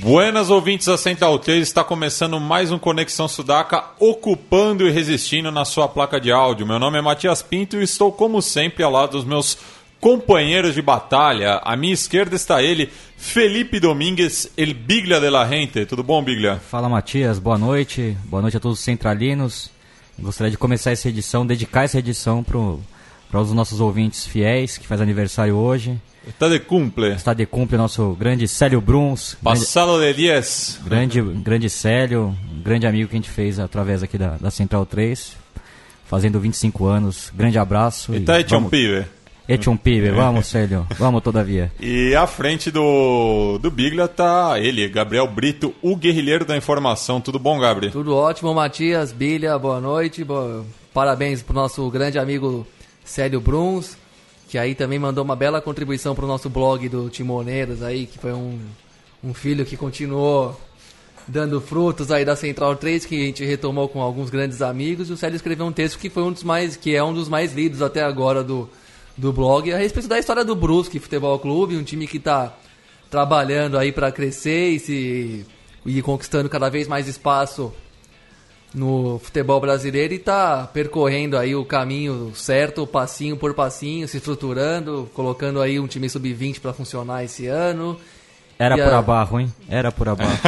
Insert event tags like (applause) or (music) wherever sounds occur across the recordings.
Buenas ouvintes da Central 3, está começando mais um Conexão Sudaca, ocupando e resistindo na sua placa de áudio. Meu nome é Matias Pinto e estou, como sempre, ao lado dos meus companheiros de batalha. À minha esquerda está ele, Felipe Domingues, el Biglia de la Gente. Tudo bom, Biglia? Fala, Matias. Boa noite. Boa noite a todos os centralinos. Gostaria de começar essa edição, dedicar essa edição para os nossos ouvintes fiéis, que faz aniversário hoje. Está de cumple. Está de cumple nosso grande Célio Bruns. Passado de 10. Grande, grande Célio, um grande amigo que a gente fez através aqui da, da Central 3, fazendo 25 anos. Grande abraço. E tá e um pibe. Ete um pibe, vamos Célio, vamos todavia. (laughs) E à frente do, do Biglia tá ele, Gabriel Brito, o guerrilheiro da informação. Tudo bom, Gabriel? Tudo ótimo, Matias, Biglia, boa noite. Boa... Parabéns pro nosso grande amigo Célio Bruns que aí também mandou uma bela contribuição para o nosso blog do Timoneiros aí, que foi um, um filho que continuou dando frutos aí da Central 3, que a gente retomou com alguns grandes amigos, e o Célio escreveu um texto que foi um dos mais, que é um dos mais lidos até agora do, do blog, a respeito da história do Brusque Futebol Clube, um time que está trabalhando aí para crescer e se e conquistando cada vez mais espaço no futebol brasileiro e está percorrendo aí o caminho certo, passinho por passinho, se estruturando, colocando aí um time sub-20 para funcionar esse ano. Era e por a... abaixo, hein? Era por abaixo.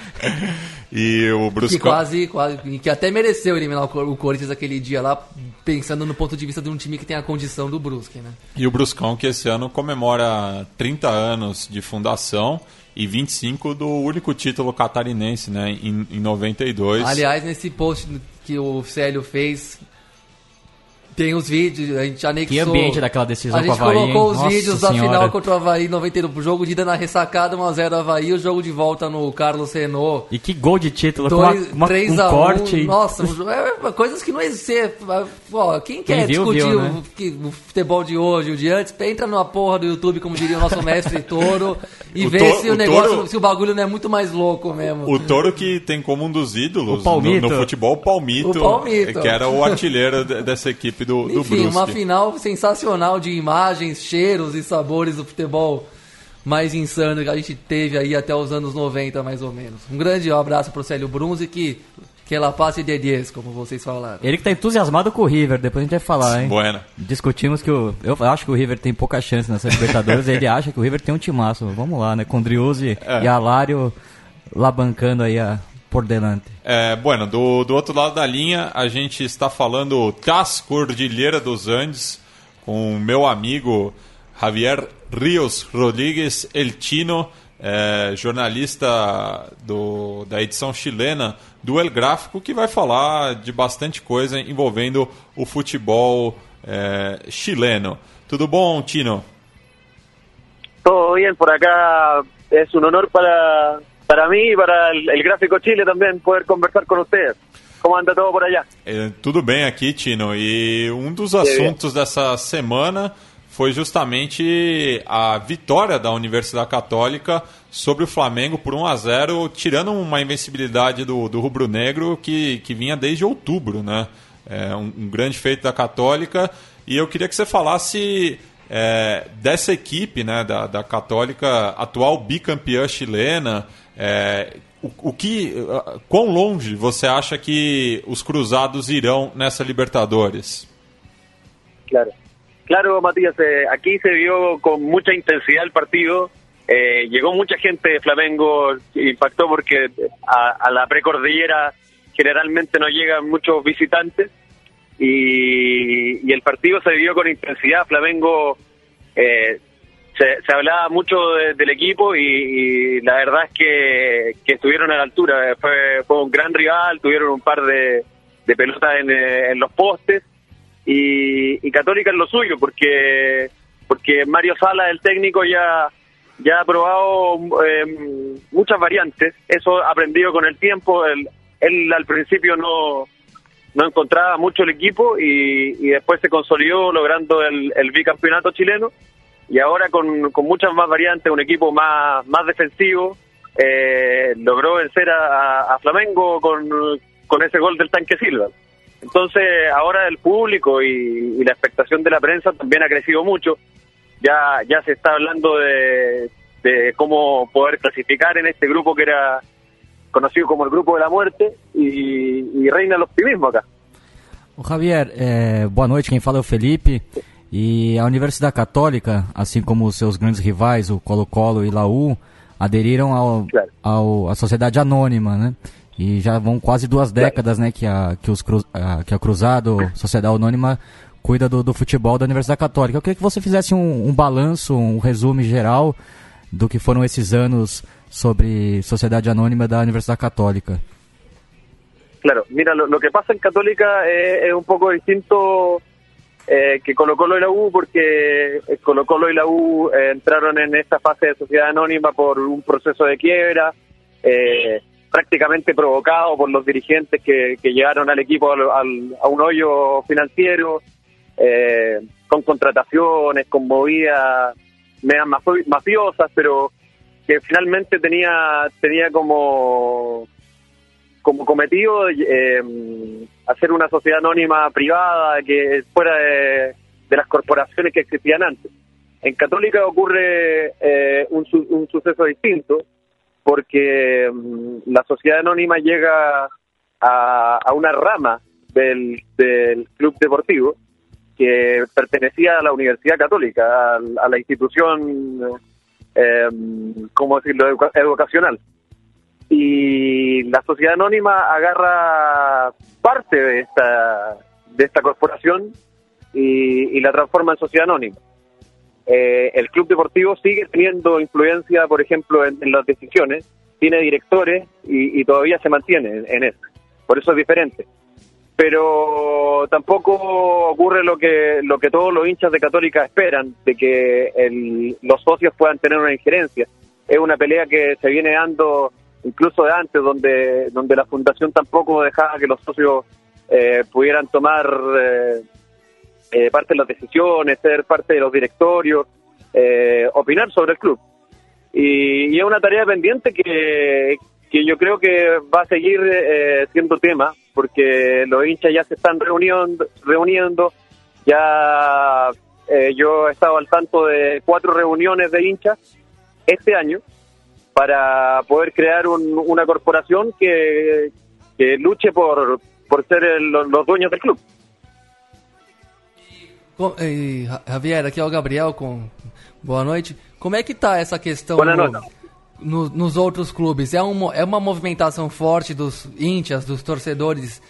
(laughs) e o Bruscão... Que quase, quase, que até mereceu eliminar o Corinthians aquele dia lá, pensando no ponto de vista de um time que tem a condição do Brusque, né? E o Bruscão que esse ano comemora 30 anos de fundação e 25 do único título catarinense, né, em, em 92. Aliás, nesse post que o Célio fez, tem os vídeos, a gente anexou. Que ambiente daquela decisão A gente com o Havaí, colocou os Nossa vídeos senhora. da final contra o Havaí 91. O jogo de ida na ressacada, 1x0 Havaí. O jogo de volta no Carlos Renault. E que gol de título, Dois, uma, uma, 3 um a 1. corte. Nossa, é, coisas que não existem. Ó, quem quer Quem viu, discutir viu, o, né? que- o futebol de hoje, o de antes, entra numa porra do YouTube, como diria o nosso mestre Toro, e (laughs) O vê Toro- se o, o negócio, Toro- se o bagulho não é muito mais louco mesmo. O Toro que tem como um dos ídolos O no, no futebol o Palmito, O Palmito. que era o artilheiro de- dessa equipe do, do Enfim, uma Brusque. final sensacional de imagens, cheiros e sabores do futebol mais insano que a gente teve aí até os anos 90, mais ou menos. Um grande abraço pro Célio Brunzi, que, que ela passe de 10, como vocês falaram. Ele que tá entusiasmado com o River, depois a gente vai falar, hein? Buena. Discutimos que o, eu acho que o River tem pouca chance nessa Libertadores, ele acha que o River tem um timaço. Vamos lá, né? Com Driuzzi É. e Alário lá bancando aí a, por delante. É, bueno, do, do outro lado da linha, a gente está falando das Cordilheira dos Andes, com o meu amigo Javier Rios Rodrigues El Chino, é, jornalista do, da edição chilena do El Gráfico, que vai falar de bastante coisa envolvendo o futebol é, chileno. Tudo bom, Tino? Todo bien, por acá es un honor para, para mí y para el, el Gráfico Chile también poder conversar con ustedes. ¿Cómo anda todo por allá? É, tudo bem aqui, Tino. E um dos assuntos dessa semana foi justamente a vitória da Universidade Católica sobre o Flamengo por 1 a 0, tirando uma invencibilidade do, do rubro-negro que, que vinha desde outubro, né? É um, um grande feito da Católica. E eu queria que você falasse é, dessa equipe, né, da, da Católica, atual bicampeã chilena. É, o, o que, quão longe você acha que os cruzados irão nessa Libertadores? Claro. Claro, Matías, eh, aquí se vio con mucha intensidad el partido. Eh, llegó mucha gente de Flamengo, impactó porque a, a la precordillera generalmente no llegan muchos visitantes. Y, y el partido se vivió con intensidad. Flamengo eh, se, se hablaba mucho de- del equipo y, la verdad es que, que estuvieron a la altura. Fue, fue un gran rival, tuvieron un par de, de pelotas en, eh, los postes y, y Católica es lo suyo porque porque Mario Sala, el técnico, ya ya ha probado eh, muchas variantes. Eso aprendido con el tiempo. Él, él al principio no, no encontraba mucho el equipo y, y después se consolidó logrando el bicampeonato chileno y ahora con, con muchas más variantes, un equipo más, más defensivo, eh, logró vencer a, Flamengo con, con ese gol del tanque Silva. Entonces ahora el público y, la expectación de la prensa también ha crecido mucho. Ya, ya se está hablando de, de cómo poder clasificar en este grupo que era conocido como el grupo de la muerte y, reina el optimismo acá. Javier, é, boa noite, quem fala é Felipe. E a Universidade Católica, assim como os seus grandes rivais, o Colo-Colo e Laú, aderiram ao, ao, à Sociedade Anônima, né? E já vão quase duas décadas, né, que a, que os a, que a Cruzado, Sociedade Anônima, cuida do, do futebol da Universidade Católica. Eu queria que você fizesse um, um balanço, um resumo geral do que foram esses anos sobre Sociedade Anônima da Universidade Católica. Claro, mira, lo, lo que pasa en Católica es, es un poco distinto eh, que Colo Colo y la U, porque Colo Colo y la U eh, entraron en esta fase de sociedad anónima por un proceso de quiebra, eh, prácticamente provocado por los dirigentes que, que llegaron al equipo al- a un hoyo financiero, eh, con contrataciones, con movidas medias mafio- mafiosas, pero que finalmente tenía, tenía como como cometido eh, hacer una sociedad anónima privada que fuera de, las corporaciones que existían antes. En Católica ocurre eh, un, un suceso distinto porque mm, la sociedad anónima llega a, a una rama del, del club deportivo que pertenecía a la Universidad Católica, a, a la institución, eh, ¿cómo decirlo?, educa- educacional y la sociedad anónima agarra parte de esta de esta corporación y, y la transforma en sociedad anónima. Eh, el club deportivo sigue teniendo influencia, por ejemplo, en, las decisiones, tiene directores y, y todavía se mantiene en, en eso. Por eso es diferente. Pero tampoco ocurre lo que lo que todos los hinchas de Católica esperan, de que el- los socios puedan tener una injerencia. Es una pelea que se viene dando incluso de antes, donde, donde la fundación tampoco dejaba que los socios eh, pudieran tomar eh, eh, parte de las decisiones, ser parte de los directorios, eh, opinar sobre el club. Y, y es una tarea pendiente que, que yo creo que va a seguir eh, siendo tema, porque los hinchas ya se están reuniendo, reuniendo ya yo he estado al tanto de cuatro reuniones de hinchas este año para poder crear un- una corporación que, que luche por, por ser el- los, dueños del club. Eh, Ja- Javier, aqui é o Gabriel com boa noite. Como é que tá essa questão no- no- nos outros clubes? É, um, é uma movimentação forte dos íntias, dos torcedores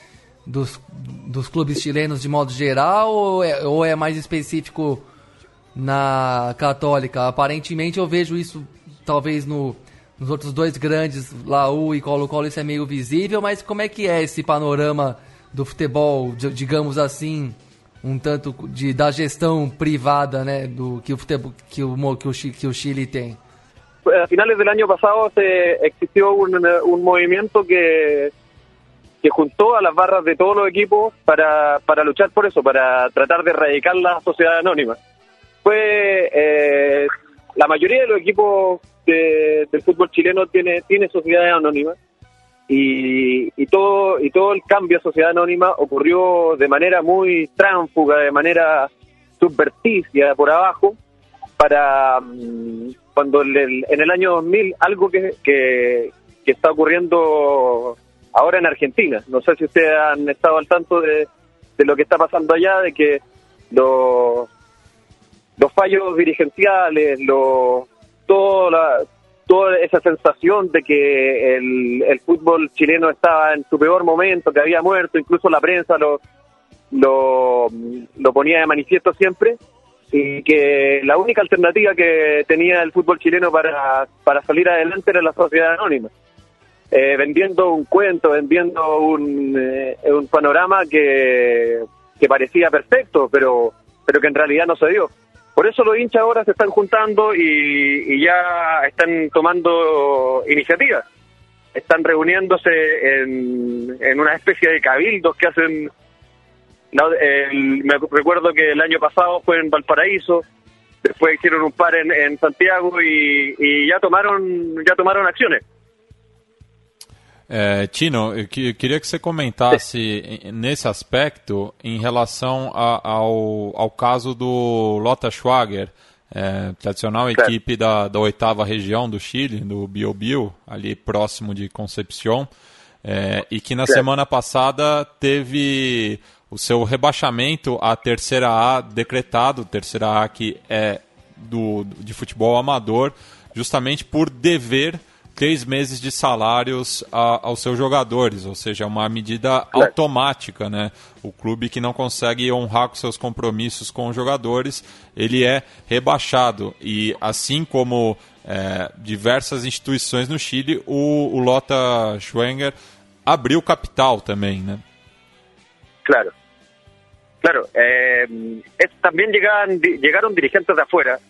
dos, dos clubes chilenos de modo geral ou é, ou é mais específico na Católica? Aparentemente eu vejo isso talvez no, nos outros dois grandes, Laú e Colo-Colo, isso é meio visível, mas como é que é esse panorama do futebol, di- digamos assim, um tanto de, da gestão privada, né, do que o futebol, que o, que o, que o Chile tem? a finales del año pasado se existió un, un movimiento que, que juntó a las barras de todos los equipos para, para luchar por eso, para tratar de erradicar la sociedad anónima. Fue eh, la mayoría de los equipos de- del fútbol chileno tiene tiene sociedades anónimas y, y todo y todo el cambio a sociedad anónima ocurrió de manera muy tránfuga, de manera subverticia por abajo para mm, cuando el- en el año 2000 algo que, que, que está ocurriendo ahora en Argentina. No sé si ustedes han estado al tanto de, de lo que está pasando allá, de que los, los fallos dirigenciales, los, todo la, toda esa sensación de que el, el fútbol chileno estaba en su peor momento, que había muerto, incluso la prensa lo, lo, lo ponía de manifiesto siempre, y que la única alternativa que tenía el fútbol chileno para, para salir adelante era la sociedad anónima. Eh, vendiendo un cuento, vendiendo un, eh, un panorama que, que parecía perfecto, pero, pero que en realidad no se dio. Por eso los hinchas ahora se están juntando y, ya están tomando iniciativas. Están reuniéndose en, una especie de cabildos que hacen... me recuerdo que el año pasado fue en Valparaíso, después hicieron un par en, Santiago y, y ya tomaron ya tomaron acciones. É, Tino, eu queria que você comentasse nesse aspecto em relação a, ao, ao caso do Lota Schwager, é, tradicional equipe da, da oitava região do Chile, do Biobio, ali próximo de Concepción, é, e que na semana passada teve o seu rebaixamento à terceira A decretado, terceira A que é do, de futebol amador, justamente por dever três meses de salários a, aos seus jogadores, ou seja, é uma medida automática, né? O clube que não consegue honrar com seus compromissos com os jogadores, ele é rebaixado. E assim como é, diversas instituições no Chile, o, o Lota Schwenger abriu capital também, né? Claro. Claro, eh, también llegaron, llegaron dirigentes de afuera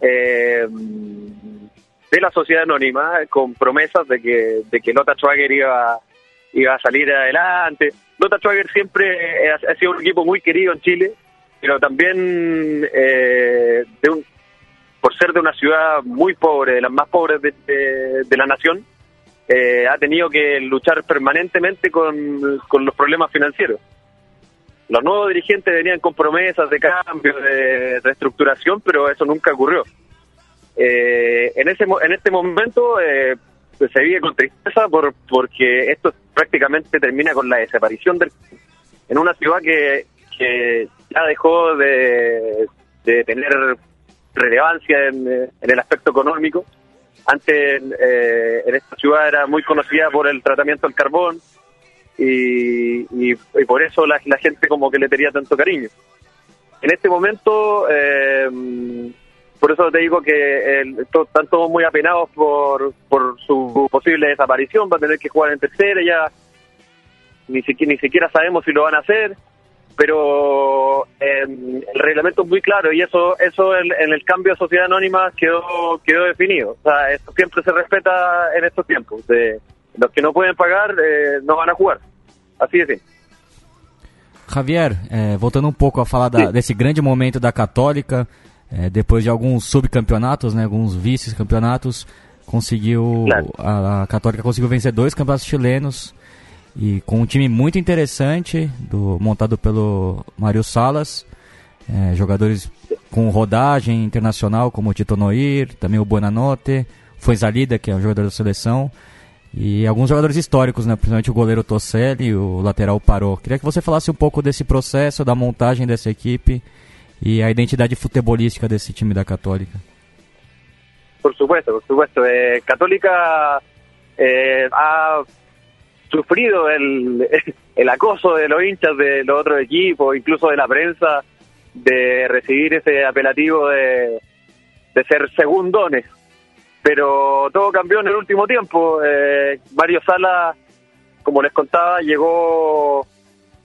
eh, de la sociedad anónima con promesas de que, de que Lota Schwager iba, iba a salir adelante. Lota Schwager siempre ha, sido un equipo muy querido en Chile, pero también eh, de un, por ser de una ciudad muy pobre, de las más pobres de, de, la nación, eh, ha tenido que luchar permanentemente con, con los problemas financieros. Los nuevos dirigentes venían con promesas de cambio, de reestructuración, pero eso nunca ocurrió. Eh, en ese en este momento eh, se vive con tristeza por, porque esto prácticamente termina con la desaparición del en una ciudad que, que ya dejó de, tener relevancia en, el aspecto económico. Antes eh, en esta ciudad era muy conocida por el tratamiento del carbón y, y, por eso la, la, gente como que le tenía tanto cariño. En este momento eh, por eso te digo que están todos muy apenados por, por su posible desaparición, va a tener que jugar en tercera, ya ni siquiera, ni siquiera sabemos si lo van a hacer, pero em, el reglamento es muy claro y eso eso en, el cambio de sociedad anónima quedó quedó definido. O sea, esto siempre se respeta en estos tiempos. De, los que no pueden pagar eh, no van a jugar. Así de simple. Javier, eh, voltando um pouco a falar da, desse grande momento da Católica, é, depois de alguns subcampeonatos, né, alguns vice-campeonatos, conseguiu a, a, Católica conseguiu vencer dois campeonatos chilenos e com um time muito interessante do montado pelo Mário Salas, é, jogadores com rodagem internacional como o Tito Noir, também o Buonanotte, foi Zalida que é um jogador da seleção e alguns jogadores históricos, né, principalmente o goleiro Tosselli e o lateral Parou. Queria que você falasse um pouco desse processo, da montagem dessa equipe y a identidad futebolística de ese time da Católica. Por supuesto, por supuesto. Eh, Católica eh, ha sufrido el, (laughs) el acoso de los hinchas de los otros equipos, incluso de la prensa, de recibir ese apelativo de, de ser segundones. Pero todo cambió en el último tiempo. Eh, Mario Sala, como les contaba, llegó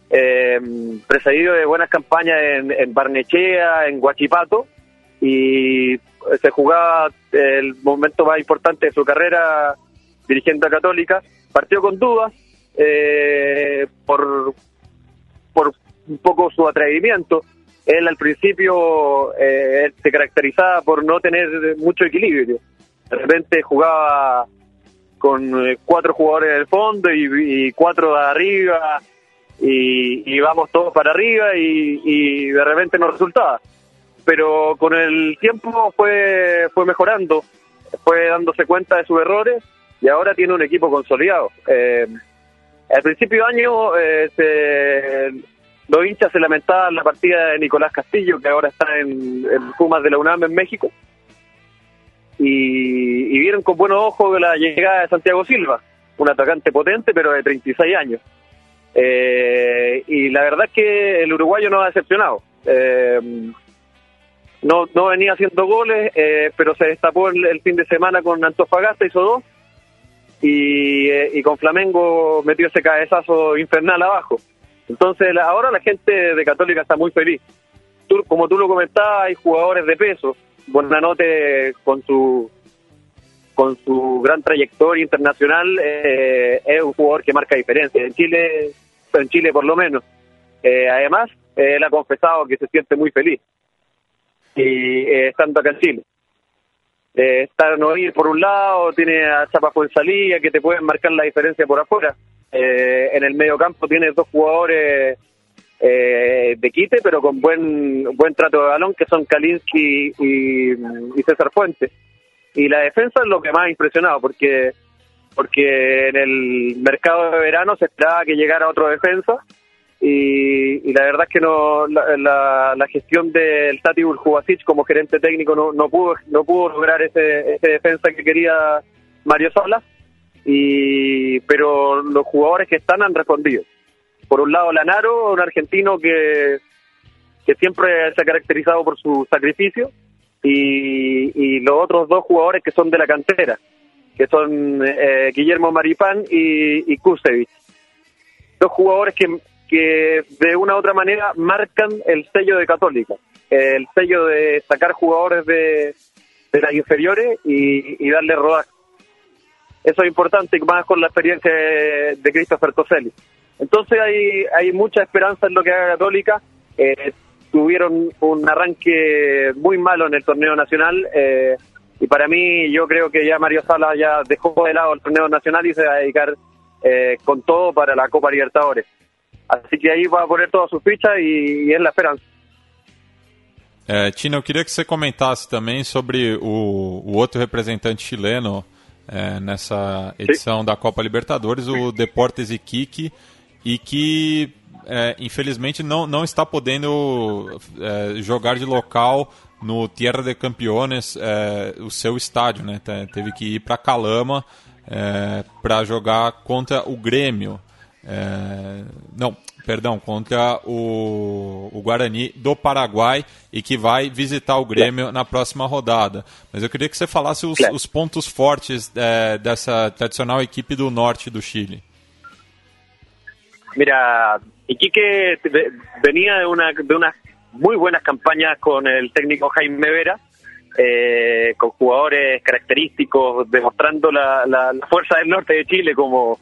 eh, precedido de buenas campañas en, Barnechea, en Guachipato, y se jugaba el momento más importante de su carrera dirigiendo a Católica. Partió con dudas eh, por, por un poco su atrevimiento. Él al principio eh, se caracterizaba por no tener mucho equilibrio. De repente jugaba con eh, cuatro jugadores del fondo y, y cuatro de arriba y, vamos todos para arriba y, de repente no resultaba. Pero con el tiempo fue, fue mejorando, fue dándose cuenta de sus errores y ahora tiene un equipo consolidado. Eh, al principio de año eh, los hinchas se lamentaban la partida de Nicolás Castillo, que ahora está en, en Pumas de la UNAM en México, y, y vieron con buenos ojos la llegada de Santiago Silva, un atacante potente pero de 36 años. Eh, y la verdad es que el uruguayo no ha decepcionado. Eh, no, no venía haciendo goles, eh, pero se destapó el, fin de semana con Antofagasta, hizo dos. Y, y con Flamengo metió ese cabezazo infernal abajo. Entonces ahora la gente de Católica está muy feliz. tú, como tú lo comentabas, hay jugadores de peso. Buenanote con su con su gran trayectoria internacional eh, es un jugador que marca diferencia en Chile, en Chile por lo menos. Eh, además, él ha confesado que se siente muy feliz y eh, estando acá en Chile. Eh, está no ir por un lado, tiene a Chapa salida que te pueden marcar la diferencia por afuera. Eh, en el medio campo tiene dos jugadores eh, de quite, pero con buen buen trato de balón, que son Kalinsky y, y César Fuentes. Y la defensa es lo que más ha impresionado, porque porque en el mercado de verano se esperaba que llegara otro defensa y, la verdad es que no la, la, gestión del Tati Urjubasic como gerente técnico no, no pudo no pudo lograr ese, ese defensa que quería Mario Sola y pero los jugadores que están han respondido. Por un lado Lanaro un argentino que que siempre se ha caracterizado por su sacrificio y, y los otros dos jugadores que son de la cantera que son eh, Guillermo Maripán y, y Kusevich dos jugadores que que de una u otra manera marcan el sello de Católica, el sello de sacar jugadores de, de las inferiores y, darle rodaje. Eso es importante, más con la experiencia de, Christopher Toselli. Entonces hay, hay mucha esperanza en lo que haga Católica. Eh, tuvieron un arranque muy malo en el torneo nacional eh, y para mí yo creo que ya Mario Sala ya dejó de lado el torneo nacional y se va a dedicar eh, con todo para la Copa Libertadores. Así que aí vai poner toda a sua ficha e, e é a esperança. É, Tina, eu queria que você comentasse também sobre o, o outro representante chileno é, nessa edição Sim. da Copa Libertadores, o Deportes Iquique, e que é, infelizmente não, não está podendo é, jogar de local no Tierra de Campeones, é, o seu estádio, né? Teve que ir para Calama é, para jogar contra o Grêmio. É, não, perdão, contra o, o, Guarani do Paraguai e que vai visitar o Grêmio na próxima rodada. Mas eu queria que você falasse os, os pontos fortes é, dessa tradicional equipe do norte do Chile. Mira, Iquique venía de una, de unas muy buenas campañas con el técnico Jaime Vera, eh, con jugadores característicos, demostrando la, la, la, fuerza del norte de Chile como,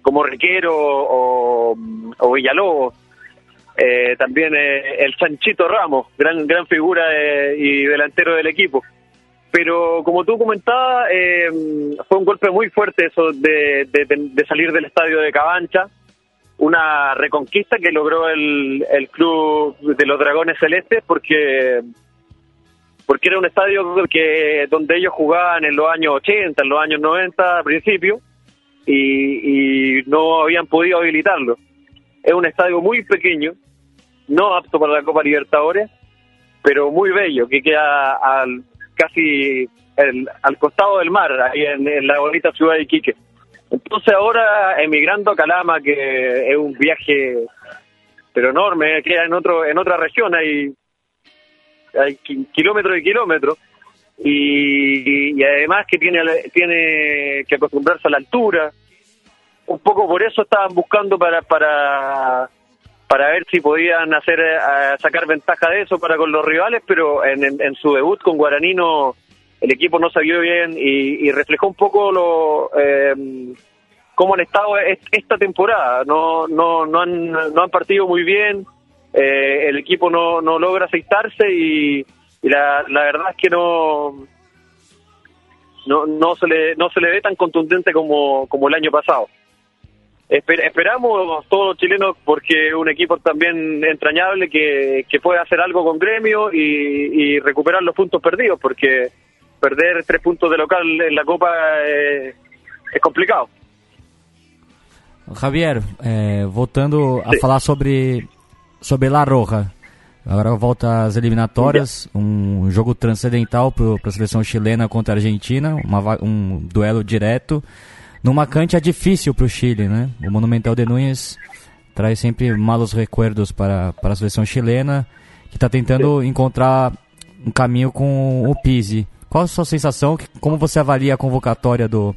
como Riquero o, Villalobos. Eh, también eh, el Sanchito Ramos, gran gran figura y delantero del equipo. Pero como tú comentabas, eh, fue un golpe muy fuerte eso de, de, salir del estadio de Cabancha, una reconquista que logró el, el club de los Dragones Celestes porque porque era un estadio que donde ellos jugaban en los años 80, en los años 90 al principio, y, no habían podido habilitarlo. Es un estadio muy pequeño, no apto para la Copa Libertadores, pero muy bello, que queda al, casi al costado del mar, ahí en, la bonita ciudad de Iquique. Entonces ahora emigrando a Calama, que es un viaje pero enorme, queda en otro en otra región, hay, hay kilómetros y kilómetros, y, además que tiene, tiene que acostumbrarse a la altura. Un poco por eso estaban buscando para, para, para ver si podían hacer eh, sacar ventaja de eso para con los rivales, pero en, en, su debut con Guaraní el equipo no salió bien y, reflejó un poco lo eh, cómo han estado esta temporada. No, no, no, han, no han partido muy bien, eh, el equipo no, no logra aceitarse y y la, la verdad es que no, no no se le no se le ve tan contundente como, como el año pasado. esperamos todos los chilenos porque un equipo también entrañable que, que puede hacer algo con gremio y, recuperar los puntos perdidos porque perder tres puntos de local en la Copa es, complicado. Javier, eh, voltando a falar sobre, sobre La Roja, Agora volta às eliminatórias, um jogo transcendental para a seleção chilena contra a Argentina, uma, um duelo direto. Numa cancha difícil para o Chile, né? O Monumental de Núñez traz sempre malos recuerdos para, para a seleção chilena, que está tentando encontrar um caminho com o Pizzi. Qual a sua sensação? Como você avalia a convocatória do,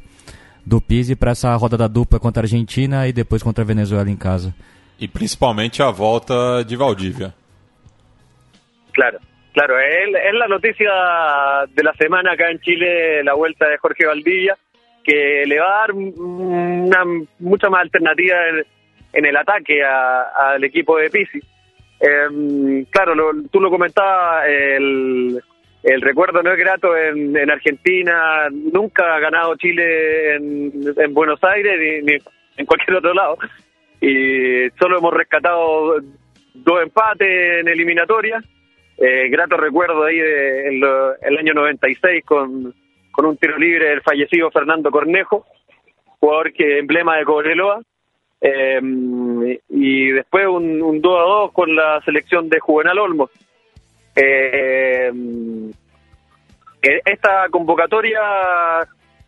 do Pizzi para essa roda da dupla contra a Argentina e depois contra a Venezuela em casa? E principalmente a volta de Valdívia. Claro, claro, es, es la noticia de la semana acá en Chile, la vuelta de Jorge Valdivia, que le va a dar una mucha más alternativa en, en el ataque a- al equipo de Pisi. Eh, claro, lo- tú lo comentabas, el, el recuerdo no es grato en, en Argentina, nunca ha ganado Chile en, en Buenos Aires ni, en cualquier otro lado. Y solo hemos rescatado dos empates en eliminatoria. Eh, grato recuerdo ahí de en lo- el año 96 con, con un tiro libre del fallecido Fernando Cornejo, jugador que emblema de Cobreloa. Eh, y después un, un 2 a 2 con la selección de Juvenal Olmos. Eh, esta convocatoria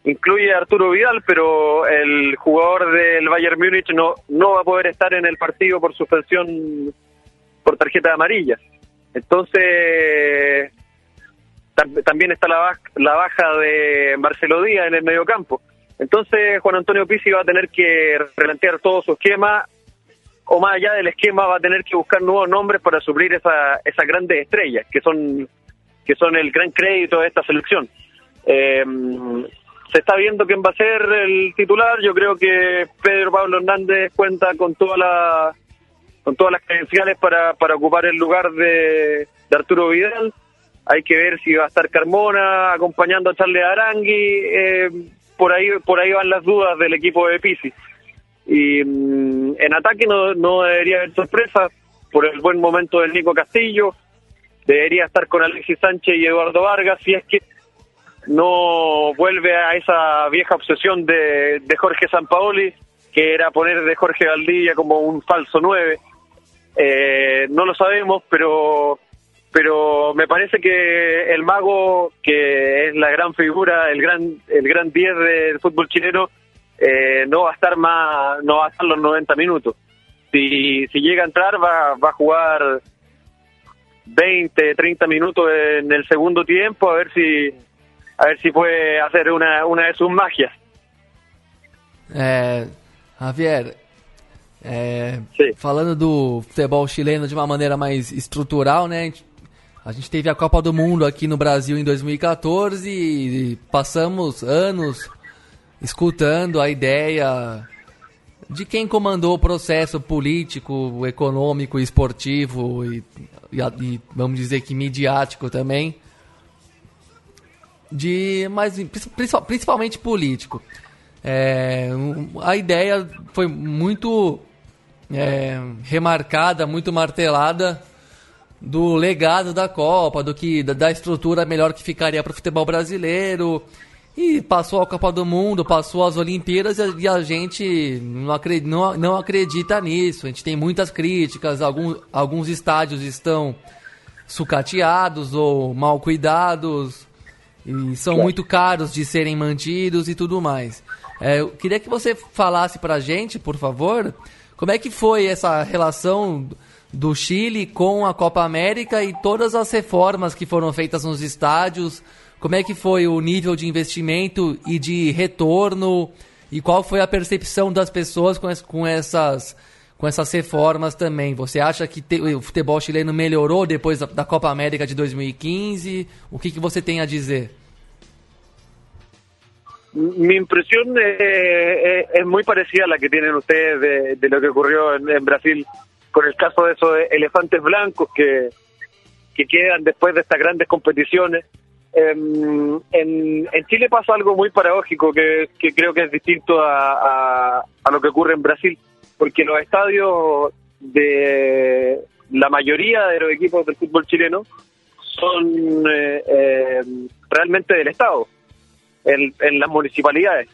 incluye a Arturo Vidal, pero el jugador del Bayern Múnich no, no va a poder estar en el partido por suspensión por tarjeta amarilla. Entonces, tam- también está la, baj- la baja de Marcelo Díaz en el mediocampo. Entonces, Juan Antonio Pizzi va a tener que replantear todo su esquema, o más allá del esquema, va a tener que buscar nuevos nombres para suplir esa, esas grandes estrellas, que son, que son el gran crédito de esta selección. Eh, se está viendo quién va a ser el titular. Yo creo que Pedro Pablo Hernández cuenta con toda la con todas las credenciales para, para ocupar el lugar de, Arturo Vidal. Hay que ver si va a estar Carmona acompañando a Charles Arangui. Eh, por ahí por ahí van las dudas del equipo de Pisi. Y mm, en ataque no, no debería haber sorpresa por el buen momento del Nico Castillo. Debería estar con Alexis Sánchez y Eduardo Vargas si es que no vuelve a esa vieja obsesión de, de Jorge Sampaoli, que era poner de Jorge Valdivia como un falso 9. Eh, no lo sabemos, pero pero me parece que el mago, que es la gran figura, el gran el gran 10 del fútbol chileno, eh, no va a estar más, no va a estar los 90 minutos. Si, si llega a entrar, va, va a jugar 20, 30 minutos en el segundo tiempo, a ver si a ver si puede hacer una, una de sus magias. É, Javier, é, falando do futebol chileno de uma maneira mais estrutural, né? A gente, a gente teve a Copa do Mundo aqui no Brasil em 2014 e passamos anos escutando a ideia de quem comandou o processo político, econômico, esportivo e, e, e, vamos dizer que midiático também de mas principal- principalmente político. É, a ideia foi muito é, remarcada, muito martelada do legado da Copa, do que da estrutura melhor que ficaria para o futebol brasileiro. E passou a Copa do Mundo, passou as Olimpíadas e a, e a gente não acredita, não, não acredita nisso. A gente tem muitas críticas, alguns, alguns estádios estão sucateados ou mal cuidados e são muito caros de serem mantidos e tudo mais. É, eu queria que você falasse pra gente, por favor, como é que foi essa relação do Chile com a Copa América e todas as reformas que foram feitas nos estádios, como é que foi o nível de investimento e de retorno e qual foi a percepção das pessoas com, com essas com essas reformas também. Você acha que te- o futebol chileno melhorou depois da, da Copa América de 2015? O que, que você tem a dizer? Mi impresión eh, es muy parecida a la que tienen ustedes de, de lo que ocurrió en, en Brasil con el caso de esos elefantes blancos que, que quedan después de estas grandes competiciones. Em, en, Chile pasa algo muy paradójico que, creo que es distinto a, a- lo que ocurre en Brasil, porque los estadios de la mayoría de los equipos del fútbol chileno son eh, eh, realmente del Estado, en, las municipalidades.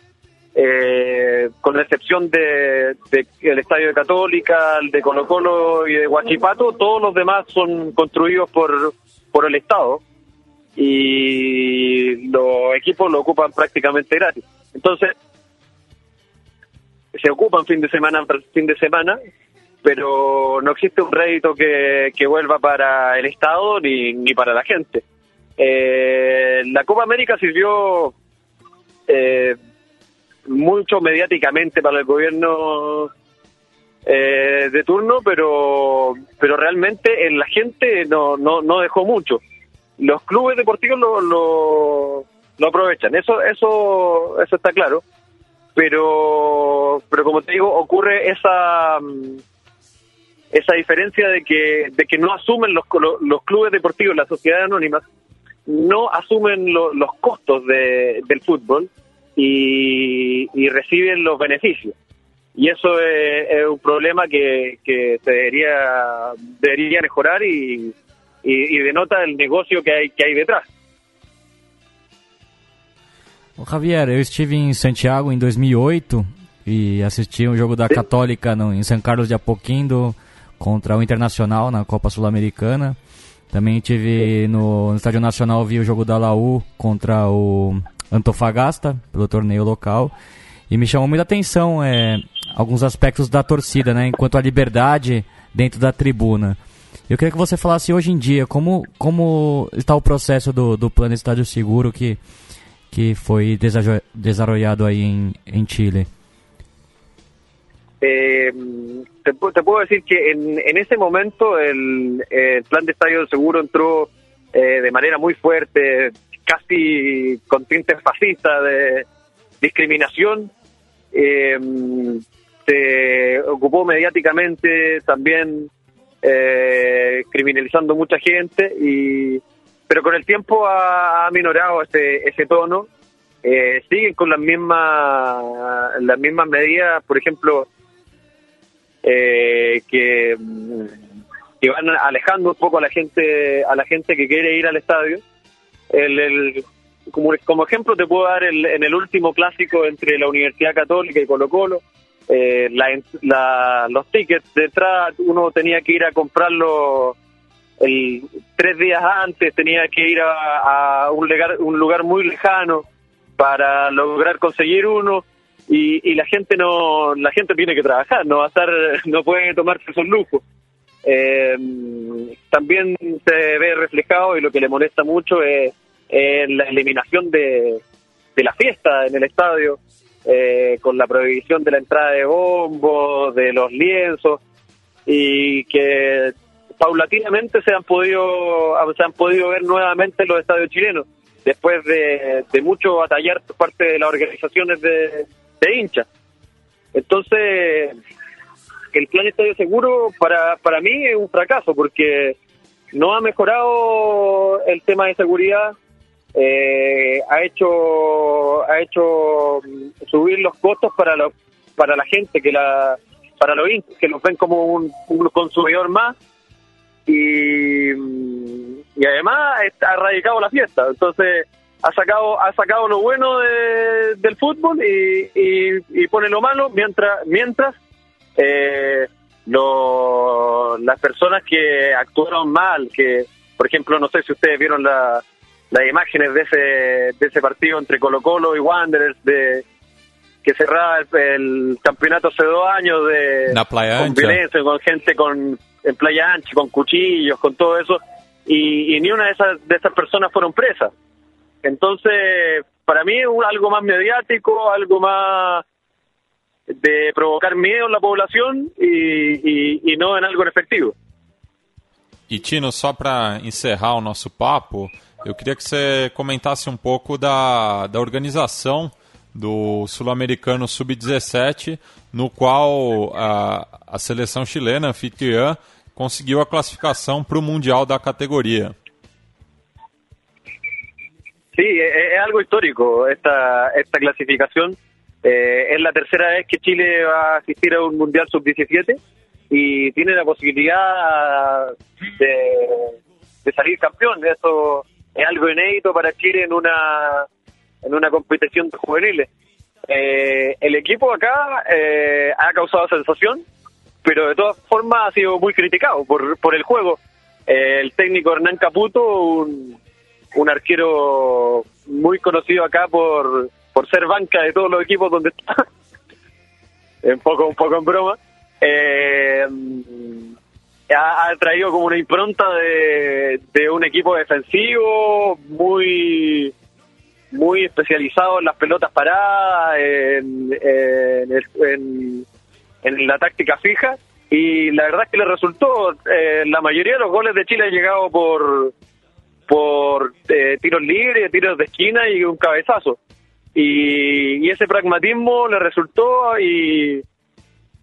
Eh, con excepción de, de estadio de Católica, el de Colo Colo y de Huachipato, todos los demás son construidos por, por el Estado y los equipos lo ocupan prácticamente gratis. Entonces, se ocupan fin de semana tras fin de semana, pero no existe un rédito que, que vuelva para el Estado ni, ni para la gente. Eh, la Copa América sirvió eh, mucho mediáticamente para el gobierno eh, de turno, pero pero realmente en la gente no, no, no dejó mucho. Los clubes deportivos lo, lo, lo aprovechan, eso eso eso está claro. Pero pero como te digo, ocurre esa mm, esa diferencia de que de que no asumen los, los clubes deportivos, las sociedades anónimas, no asumen los costos de, del fútbol y, y reciben los beneficios y eso es, un problema que, que, se debería debería mejorar y, y, denota el negocio que hay que hay detrás. Javier, eu estive em Santiago em 2008 e assisti um jogo da Sim. Católica no, em São Carlos de Apoquindo contra o Internacional na Copa Sul-Americana. Também tive no, no Estádio Nacional vi o jogo da Laú contra o Antofagasta pelo torneio local. E me chamou muita atenção é, alguns aspectos da torcida, né? Enquanto a liberdade dentro da tribuna. Eu queria que você falasse hoje em dia como, como está o processo do, do plano Estádio Seguro que, que foi desarrollado aí em, em Chile. Eh, te, te, puedo decir que en, en ese momento el, el, plan de estadio seguro entró eh, de manera muy fuerte, casi con tintes fascistas de discriminación eh, se ocupó mediáticamente también eh, criminalizando mucha gente y pero con el tiempo ha, ha minorado ese, ese tono. Eh, siguen con las mismas las mismas medidas por ejemplo eh, que, que van alejando un poco a la gente a la gente que quiere ir al estadio. El, el como, como ejemplo te puedo dar el, en el último clásico entre la Universidad Católica y Colo Colo, eh, la, los tickets de entrada uno tenía que ir a comprarlo el, tres días antes, tenía que ir a, un, lugar, un lugar muy lejano para lograr conseguir uno y, y, la gente no la gente tiene que trabajar no va a estar (laughs) no puede tomarse esos lujos. Eh, también se ve reflejado y lo que le molesta mucho es en la eliminación de, de la fiesta en el estadio, eh, con la prohibición de la entrada de bombos, de los lienzos, y que paulatinamente se han podido se han podido ver nuevamente los estadios chilenos después de, de mucho batallar por parte de las organizaciones de, de hinchas. Entonces, el plan Estadio Seguro para, para mí es un fracaso porque no ha mejorado el tema de seguridad, eh, ha hecho ha hecho subir los costos para los para la gente que la para los que los ven como un, consumidor más. Y, y además ha erradicado la fiesta. Entonces ha sacado ha sacado lo bueno del fútbol y, y, pone lo malo mientras mientras eh, las personas que actuaron mal que por ejemplo no sé si ustedes vieron la las imágenes de ese, de ese partido entre Colo Colo y Wanderers de que cerraba el, campeonato hace dos años de con violencia, con gente con en playa ancha, con cuchillos, con todo eso, y, ni una de esas de esas personas fueron presas. Entonces, para mí es algo más mediático, algo más de provocar miedo en la población y, y, no en algo en efectivo. Y Chino, só para encerrar o nosso papo, Eu queria que você comentasse um pouco da, da organização do Sul-Americano Sub-17, no qual a, a seleção chilena, anfitriã, conseguiu a classificação para o Mundial da categoria. Sí, es algo histórico esta, esta clasificación. Eh, es la tercera vez que Chile va a asistir a un Mundial Sub-17 y tiene la posibilidad de, de salir campeón. Eso es algo inédito para Chile en una en una competición de juveniles. Eh, el equipo acá eh, ha causado sensación, pero de todas formas ha sido muy criticado por, por el juego. Eh, el técnico Hernán Caputo, un, un arquero muy conocido acá por, por ser banca de todos los equipos donde está, (laughs) un poco un poco en broma, eh, ha, traído como una impronta de, de un equipo defensivo muy muy especializado en las pelotas paradas, en, en, la táctica fija y la verdad es que le resultó. Eh, la mayoría de los goles de Chile han llegado por por eh, tiros libres, tiros de esquina y un cabezazo. Y ese pragmatismo le resultó y,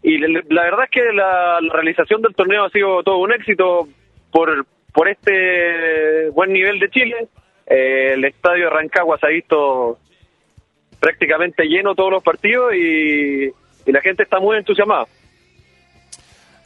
y la verdad es que la, la, realización del torneo ha sido todo un éxito por, por este buen nivel de Chile. Eh, el estadio de Rancagua se ha visto prácticamente lleno todos los partidos y, e a gente está muito entusiasmada.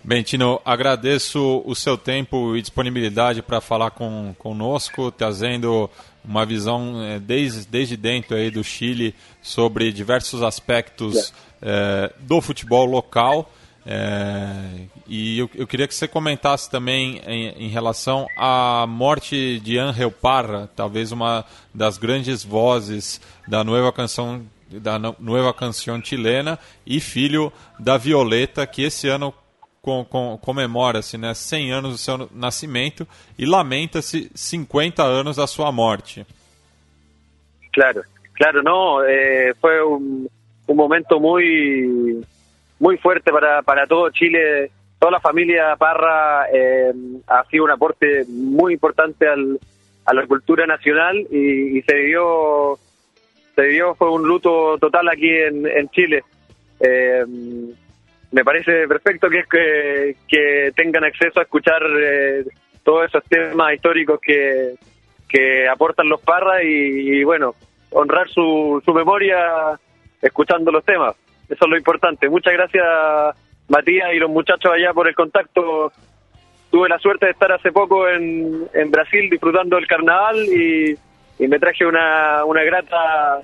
Bem, Tino, agradeço o seu tempo e disponibilidade para falar com, conosco, trazendo uma visão é, desde, desde dentro aí do Chile sobre diversos aspectos é, do futebol local. É, e eu, eu, queria que você comentasse também em, em, relação à morte de Angel Parra, talvez uma das grandes vozes da nova canção da Nueva Canção Chilena e filho da Violeta, que esse ano com, com, comemora-se né, 100 anos do seu nascimento e lamenta-se 50 anos da sua morte. Claro, claro, no, eh, foi um, um momento muito muito forte para, para todo Chile. Toda a família Parra eh, ha sido un aporte muy importante al, a la cultura nacional y, y se vivió se vivió fue un luto total aquí en, en Chile. Eh, me parece perfecto que, que, que tengan acceso a escuchar eh, todos esos temas históricos que, que aportan los Parras y, y, bueno, honrar su, su memoria escuchando los temas. Eso es lo importante. Muchas gracias Matías y los muchachos allá por el contacto. Tuve la suerte de estar hace poco en, Brasil disfrutando del carnaval y y me traje una, una grata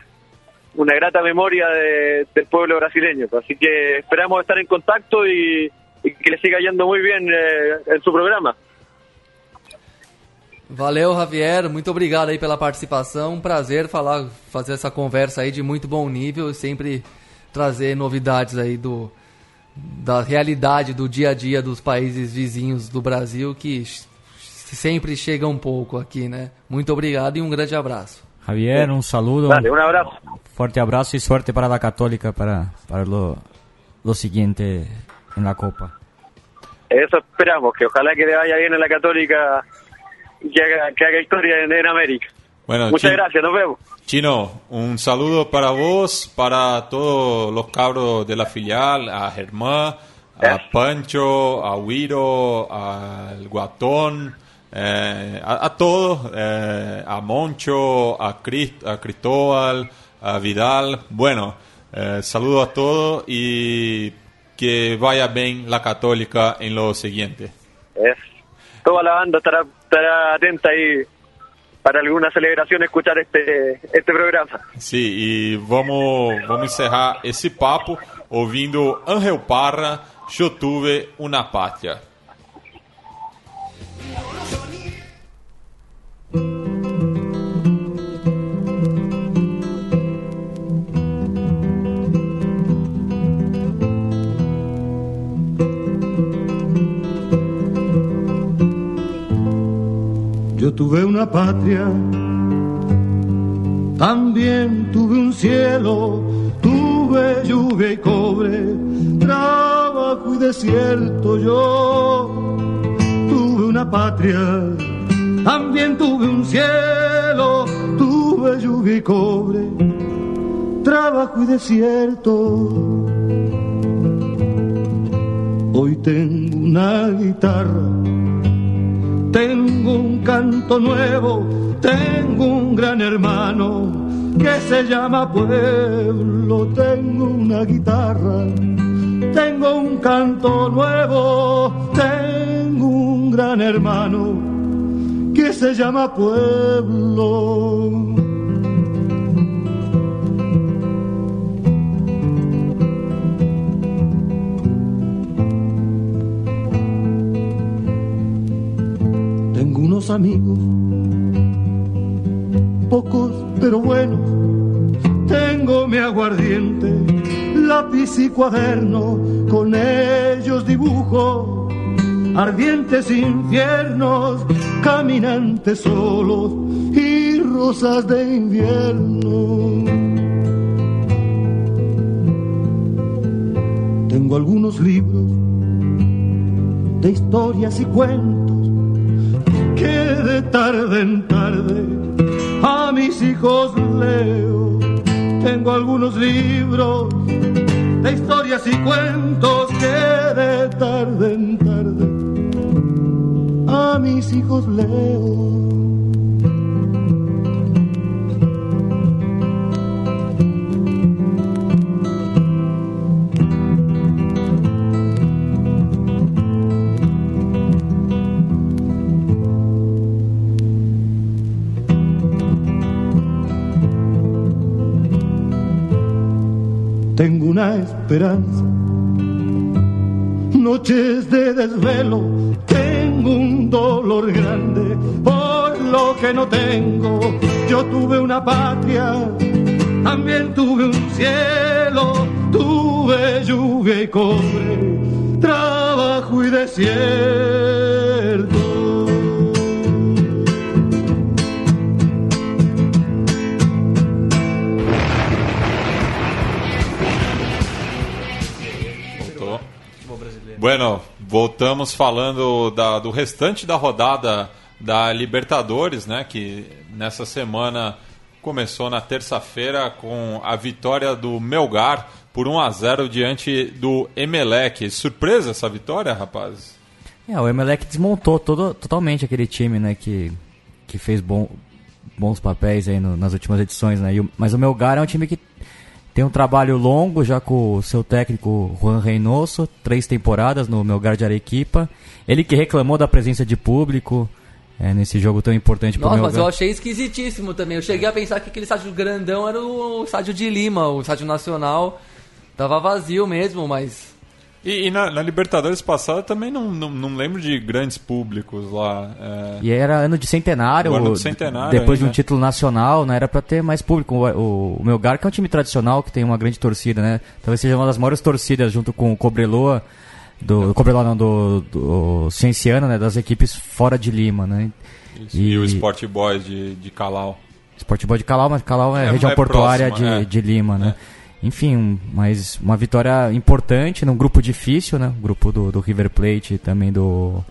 una grata memoria de, del pueblo brasileño. Así que esperamos estar en contacto y, y que le siga yendo muy bien eh, en su programa. Valeu, Javier. Muito obrigado aí pela participação. Um prazer falar, fazer essa conversa aí de muito bom nível e sempre trazer novidades aí do da realidade do dia a dia dos países vizinhos do Brasil que sempre chega um pouco aqui, né? Muito obrigado e um grande abraço. Javier, un saludo. Dale, un abrazo. Fuerte abrazo y suerte para la Católica para, para lo, lo siguiente en la Copa. Eso esperamos, que ojalá que le vaya bien a la Católica que haga, que haga historia en, en América. Bueno, Muchas Chino, gracias, nos vemos. Chino, un saludo para vos, para todos los cabros de la filial, a Germán, a Eh. Pancho, a Wiro, al Guatón, eh, a, a todos, eh, a Moncho, a, Crist, a Cristóbal, a Vidal. Bueno, eh, saludo a todos y que vaya bien la Católica en lo siguiente. Toda la banda estará, estará atenta ahí para alguna celebración escuchar este, este programa. Sim, e vamos, vamos encerrar esse papo ouvindo Angel Parra, Eu tuve una. Patria, también tuve un cielo, tuve lluvia y cobre, trabajo y desierto. Yo tuve una patria, también tuve un cielo, tuve lluvia y cobre, trabajo y desierto. Hoy tengo una guitarra tengo un canto nuevo, tengo un gran hermano que se llama pueblo, tengo una guitarra, tengo un canto nuevo, tengo un gran hermano que se llama pueblo. Amigos, pocos pero buenos. Tengo mi aguardiente, lápiz y cuaderno, con ellos dibujo ardientes infiernos, caminantes solos y rosas de invierno. Tengo algunos libros de historias y cuentos que de tarde en tarde a mis hijos leo. Tengo algunos libros de historias y cuentos que de tarde en tarde a mis hijos leo. Una esperanza. Noches de desvelo, tengo un dolor grande por lo que no tengo. Yo tuve una patria, también tuve un cielo, tuve lluvia y cobre, trabajo y desierto. Bueno, voltamos falando da- do restante da rodada da Libertadores, né? Que nessa semana começou na terça-feira com a vitória do Melgar por 1 a 0 diante do Emelec. Surpresa essa vitória, rapazes? É, o Emelec desmontou todo, totalmente aquele time, né, que, que fez bom, bons papéis aí no- nas últimas edições, né? E mas o Melgar é um time que tem um trabalho longo já com o seu técnico Juan Reynoso, três temporadas no Melgar de Arequipa. Ele que reclamou da presença de público é, nesse jogo tão importante para o Nossa, mas eu achei esquisitíssimo também. Eu cheguei a pensar que aquele estádio grandão era o estádio de Lima, o estádio nacional. Tava vazio mesmo, mas. E, e na, na Libertadores passada também não, não, não lembro de grandes públicos lá. é. E era ano de centenário, O ano de centenário depois de um título nacional, né, era pra ter mais público. O, o, o Melgar, que é um time tradicional, que tem uma grande torcida, né? Talvez seja uma das maiores torcidas, junto com o Cobreloa, do, do Cobreloa não, do, do Cienciano, né, das equipes fora de Lima, né? Isso, E, o Sport Boys de, de Calau. Sport Boy de Calau, mas Calau é, É, região é portuária próxima, de, é. de Lima, né? Enfim, um- mas uma vitória importante num grupo difícil, né? O grupo do, do River Plate e também do,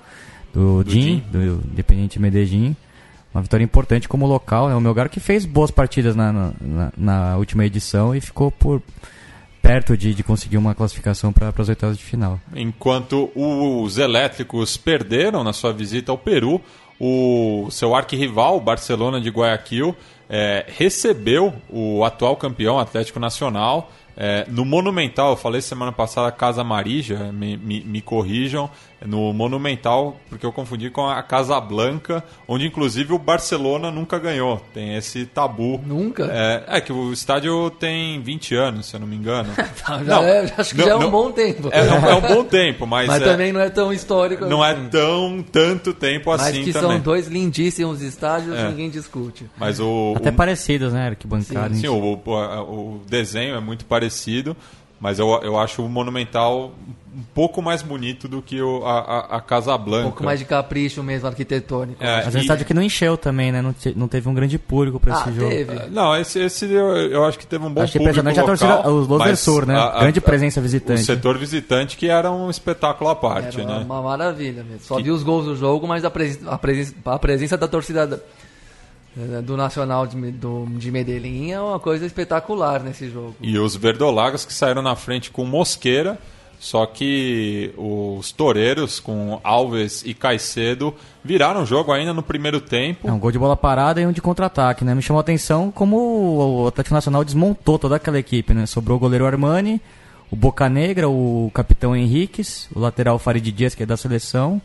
do, Do Jim, Jim. do Independiente Medellín. Uma vitória importante como local, né? O Melgar que fez boas partidas na, na, na- na última edição e ficou por perto de, de conseguir uma classificação para as oitavas de final. Enquanto os elétricos perderam na sua visita ao Peru, o seu arquirrival, o Barcelona de Guayaquil, eh, recebeu o atual campeão Atlético Nacional eh, no Monumental. Eu falei semana passada Casa Marija, me, me, me corrijam, no Monumental, porque eu confundi com a Casa Blanca, onde inclusive o Barcelona nunca ganhou. Tem esse tabu. Nunca? É, é que o estádio tem 20 anos, se eu não me engano. (laughs) Já Não, é- acho que não, já é um não. bom tempo. É, é um, é um bom tempo, mas, Mas é- também não é tão histórico não é assim. tão tanto tempo Mas assim que também. são dois lindíssimos estádios, É. ninguém discute. Mas o, Até o, parecidos, né? Arquibancada. sim, o, o, o desenho é muito parecido, mas eu, eu acho o Monumental um pouco mais bonito do que o, a, a, Casa Um Blanca. pouco mais de capricho mesmo arquitetônico. É, Mas é um estádio que não encheu também, né? Não, te- não teve um grande público para ah, esse jogo. teve. Não, esse, esse eu, eu acho que teve um bom Achei público impressionante a local, torcida, os Los Sur, né? a- a- Grande presença O visitante. setor visitante que era um espetáculo à parte, Era né? uma maravilha mesmo. Só Que- vi os gols do jogo, mas a, presen- a, presen- a presença da torcida da- do Nacional de, do, de Medellín é uma coisa espetacular nesse jogo. E os verdolagas que saíram na frente com Mosqueira, só que os toureiros com Alves e Caicedo viraram o jogo ainda no primeiro tempo. É um gol de bola parada e um de contra-ataque, né? Me chamou a atenção como o Atlético Nacional desmontou toda aquela equipe, né? Sobrou o goleiro Armani, o Boca Negra, o capitão Henriques, o lateral Farid Dias, que é da seleção,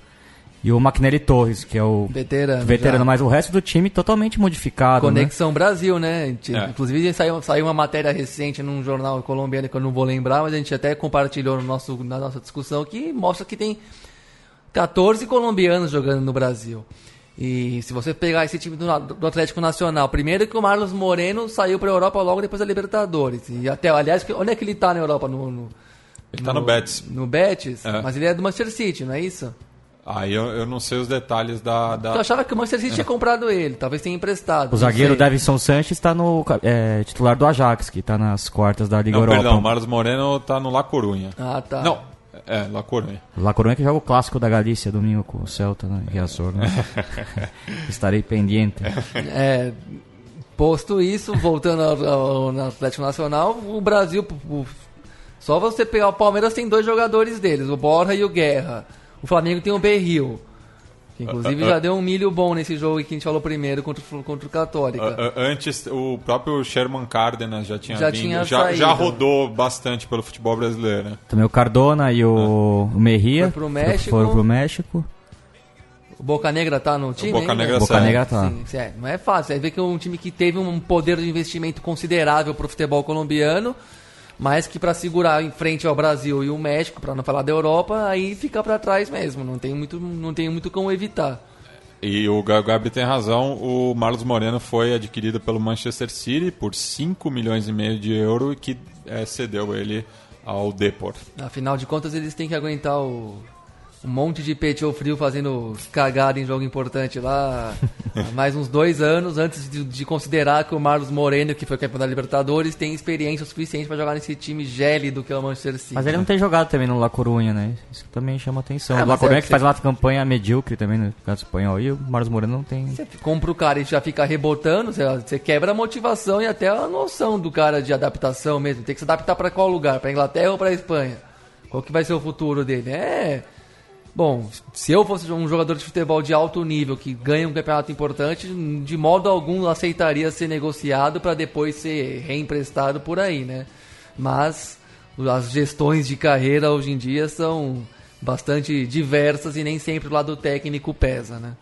e o Macnelli Torres, que é o Veterano. veterano, já. mas o resto do time totalmente modificado, né? Conexão Brasil, né? A gente- É. Inclusive saiu, saiu uma matéria recente num jornal colombiano que eu não vou lembrar, mas a gente até compartilhou no nosso, na nossa discussão que mostra que tem 14 colombianos jogando no Brasil. E se você pegar esse time do, do Atlético Nacional, primeiro que o Marlos Moreno saiu para a Europa logo depois da Libertadores. E até, aliás, onde é que ele está na Europa? No, no, Ele tá no Betis. No Betis? É. Mas ele é do Manchester City, não é isso? Aí eu, eu não sei os detalhes da. da... Eu achava que o Manchester City tinha comprado ele, talvez tenha emprestado. O zagueiro sei. Davidson Sanches está no é, titular do Ajax, que está nas quartas da Liga Não, Europa. perdão, o Marlos Moreno tá no La Corunha. Ah, tá. Não, é, La Corunha. La Coruña que joga o clássico da Galícia domingo com o Celta, né? Riazor, né? (laughs) Estarei pendiente. É, posto isso, voltando ao, ao, no Atlético Nacional, o Brasil, o- só você pegar o Palmeiras tem dois jogadores deles, o Borja e o Guerra. O Flamengo tem o Berril. Que inclusive já deu um milho bom nesse jogo que a gente falou primeiro contra, o- contra o Católica. A- Antes, o próprio Sherman Cárdenas já tinha Já vindo, tinha já, já rodou bastante pelo futebol brasileiro. né? Também o Cardona e o, o Merria Foi pro México. foram pro México. O Boca Negra tá no time Boca ainda? Negra Boca. Negra tá. Sim, é, não é fácil. Aí vê que é um time que teve um poder de investimento considerável pro futebol colombiano, mas que para segurar em frente ao Brasil e o México, para não falar da Europa, aí fica para trás mesmo. Não tem muito, não tem muito como evitar. E o Ga- Gabi tem razão, o Marlos Moreno foi adquirido pelo Manchester City por 5 milhões e meio de euro e que eh, cedeu ele ao Depor. Afinal de contas, eles têm que aguentar o um monte de peito frio fazendo cagada em jogo importante lá (laughs) há mais uns dois anos antes de, de considerar que o Marlos Moreno, que foi campeão da Libertadores, tem experiência o suficiente para jogar nesse time gélido que é o Manchester City. Mas ele não tem jogado também no La Coruña, né? Isso também chama atenção. Ah, o La é Coruña que que faz uma campanha medíocre também no Campeonato Espanhol. E o Marcos Moreno não tem. Você compra o cara e já fica rebotando, você, você quebra a motivação e até a noção do cara de adaptação mesmo. Tem que se adaptar para qual lugar? Para Inglaterra ou para Espanha? Qual que vai ser o futuro dele? É. Bom, se eu fosse um jogador de futebol de alto nível que ganha um campeonato importante, de modo algum aceitaria ser negociado para depois ser reemprestado por aí, né? Mas as gestões de carreira hoje em dia são bastante diversas e nem sempre o lado técnico pesa, né?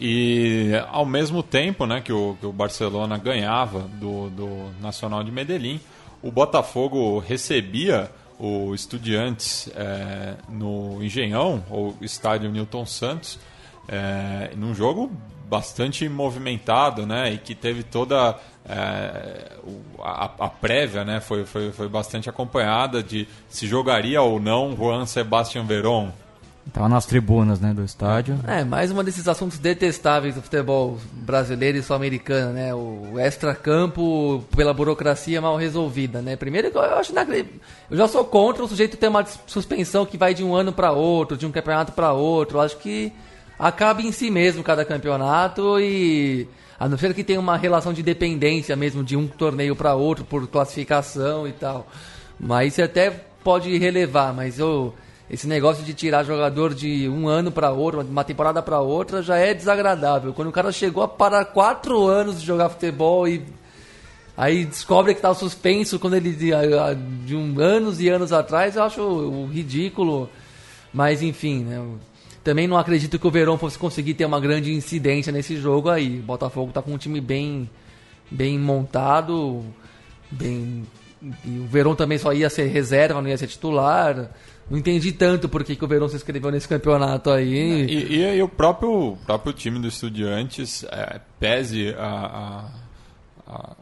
E ao mesmo tempo né, que, o, que o Barcelona ganhava do, do Nacional de Medellín, o Botafogo recebia o Estudiantes eh, no Engenhão, ou estádio Newton Santos, eh, num jogo bastante movimentado, né, e que teve toda o- a, a prévia, né, foi, foi, foi bastante acompanhada de se jogaria ou não Juan Sebastián Verón. Tava nas tribunas, né, do estádio. É, mais um desses assuntos detestáveis do futebol brasileiro e sul-americano, né? O extra-campo pela burocracia mal resolvida, né? Primeiro, eu acho. Eu já sou contra o sujeito ter uma suspensão que vai de um ano para outro, de um campeonato para outro. Eu acho que acaba em si mesmo cada campeonato e a não ser que tenha uma relação de dependência mesmo de um torneio para outro por classificação e tal. Mas isso até pode relevar, mas eu esse negócio de tirar jogador de um ano para outro, uma temporada para outra, já é desagradável. Quando o cara chegou a parar quatro anos de jogar futebol e aí descobre que estava suspenso quando ele de, de um anos e anos atrás, eu acho ridículo. Mas enfim, né? Também não acredito que o Verão fosse conseguir ter uma grande incidência nesse jogo aí. O Botafogo tá com um time bem bem montado, bem e o Verão também só ia ser reserva, não ia ser titular. Não entendi tanto por que, o Verão se inscreveu nesse campeonato aí. E, e, e o próprio, próprio time do Estudiantes, é, pese a, a, a,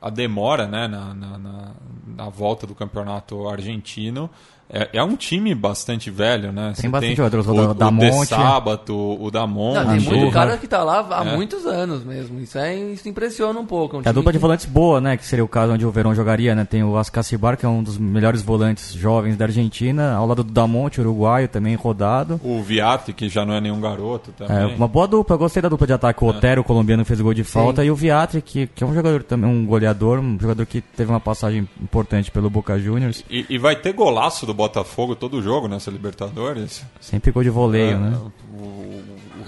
a demora né, na, na, na volta do campeonato argentino, é, é um time bastante velho, né? Você bastante jogadores, o, o o Damonte. De Sábato, o Damonte. Não, tem muito cara que tá lá há É. muitos anos mesmo. Isso, é, isso impressiona um pouco. É um Tem a dupla de que- volantes boa, né? Que seria o caso onde o Verão jogaria, né? Tem o Ascacibar, que é um dos melhores volantes jovens da Argentina, ao lado do Damonte, uruguaio, também rodado. O Viatti, que já não é nenhum garoto É, também. uma boa dupla, eu gostei da dupla de ataque. O Otero, o colombiano, fez o gol de falta, e o Viatri, que, que é um jogador também, um goleador, um jogador que teve uma passagem importante pelo Boca Juniors. E, e vai ter golaço do Botafogo todo jogo nessa Libertadores. Sempre gol de voleio, né?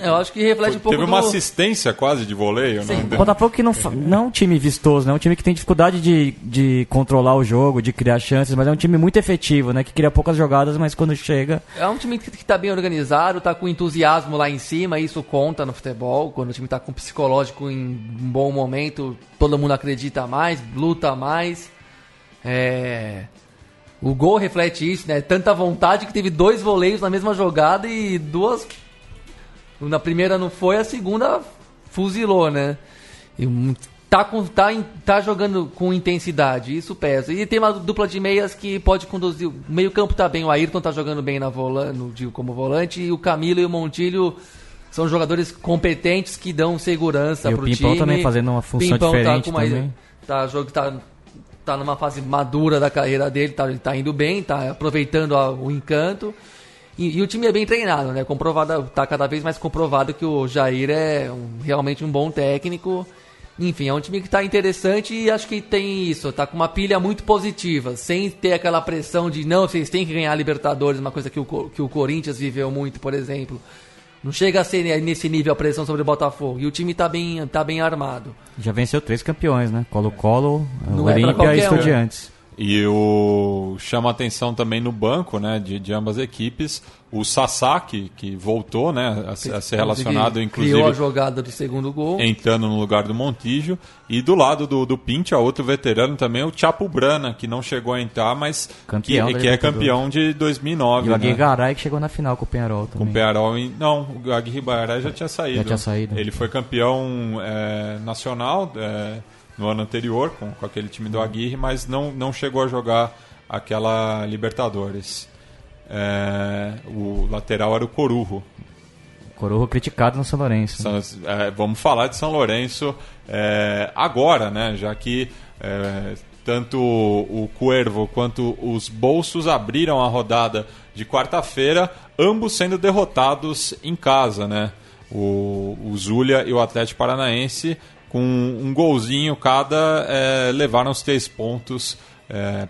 Eu acho que reflete um pouco Teve uma do... assistência quase de voleio, Sim. né? O Botafogo que não, não é um time vistoso, né? É um time que tem dificuldade de, de controlar o jogo, de criar chances, mas é um time muito efetivo, né? Que cria poucas jogadas, mas quando chega. É um time que, que tá bem organizado, tá com entusiasmo lá em cima, isso conta no futebol. Quando o time tá com psicológico em um bom momento, todo mundo acredita mais, luta mais. É... O gol reflete isso, né? Tanta vontade que teve dois voleios na mesma jogada e duas. Na primeira não foi, a segunda fuzilou, né? E tá, com, tá, tá jogando com intensidade, isso pesa. E tem uma dupla de meias que pode conduzir. O meio-campo tá bem, o Ayrton tá jogando bem na vola, no, digo, como volante, e o Camilo e o Montilho são jogadores competentes que dão segurança E o pro Pimpão time. também fazendo uma função Pimpão diferente tá com uma, também. Tá, jogo, tá, tá numa fase madura da carreira dele, tá, ele tá indo bem, tá aproveitando a- o encanto. E, e o time é bem treinado, né? Comprovado, tá cada vez mais comprovado que o Jair é um- realmente um bom técnico. Enfim, é um time que tá interessante e acho que tem isso, tá com uma pilha muito positiva, sem ter aquela pressão de não, vocês têm que ganhar a Libertadores, uma coisa que o, que o Corinthians viveu muito, por exemplo. Não chega a ser nesse nível a pressão sobre o Botafogo. E o time tá bem, tá bem armado. Já venceu três campeões, né? Colo-Colo, é Olímpia e qualquer um. E o chama atenção também no banco, né, de, de ambas equipes, o Sasaki, que voltou, né, a, a ser relacionado, inclusive, Criou a jogada do segundo gol. entrando no lugar do Montijo. E do lado do, do Pincha, outro veterano também, o Chapo Brana, que não chegou a entrar, mas Campeão que, que é campeão de 2009. E o Aguirre né? Garay que chegou na final com o Penharol Com também. o Pearol em... Não, o Aguirre Bairá já tinha saído. Já tinha saído. Ele foi campeão é, nacional é, no ano anterior com, com aquele time do Aguirre, mas não, não chegou a jogar aquela Libertadores. É, o lateral era o Corujo. Coroa criticado no São Lourenço. né? São- é, vamos falar de São Lourenço é, agora, né? Já que é, tanto o Cuervo quanto os Bolsos abriram a rodada de quarta-feira, ambos sendo derrotados em casa, né? O, o Zulia e o Atlético Paranaense, com um golzinho cada, é, levaram os três pontos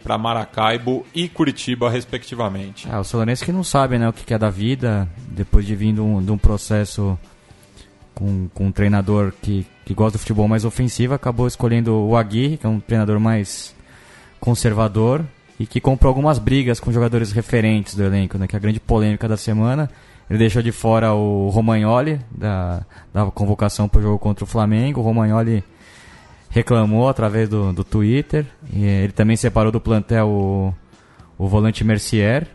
para Maracaibo e Curitiba, respectivamente. Ah, o Lourenço que não sabe né, o que que é da vida, depois de vir de um, de um processo com, com um treinador que, que gosta do futebol mais ofensivo, acabou escolhendo o Aguirre, que é um treinador mais conservador e que comprou algumas brigas com jogadores referentes do elenco, né, que é a grande polêmica da semana. Ele deixou de fora o Romagnoli da, da convocação para o jogo contra o Flamengo. O Romagnoli reclamou através do, do Twitter. E ele também separou do plantel o, o volante Mercier,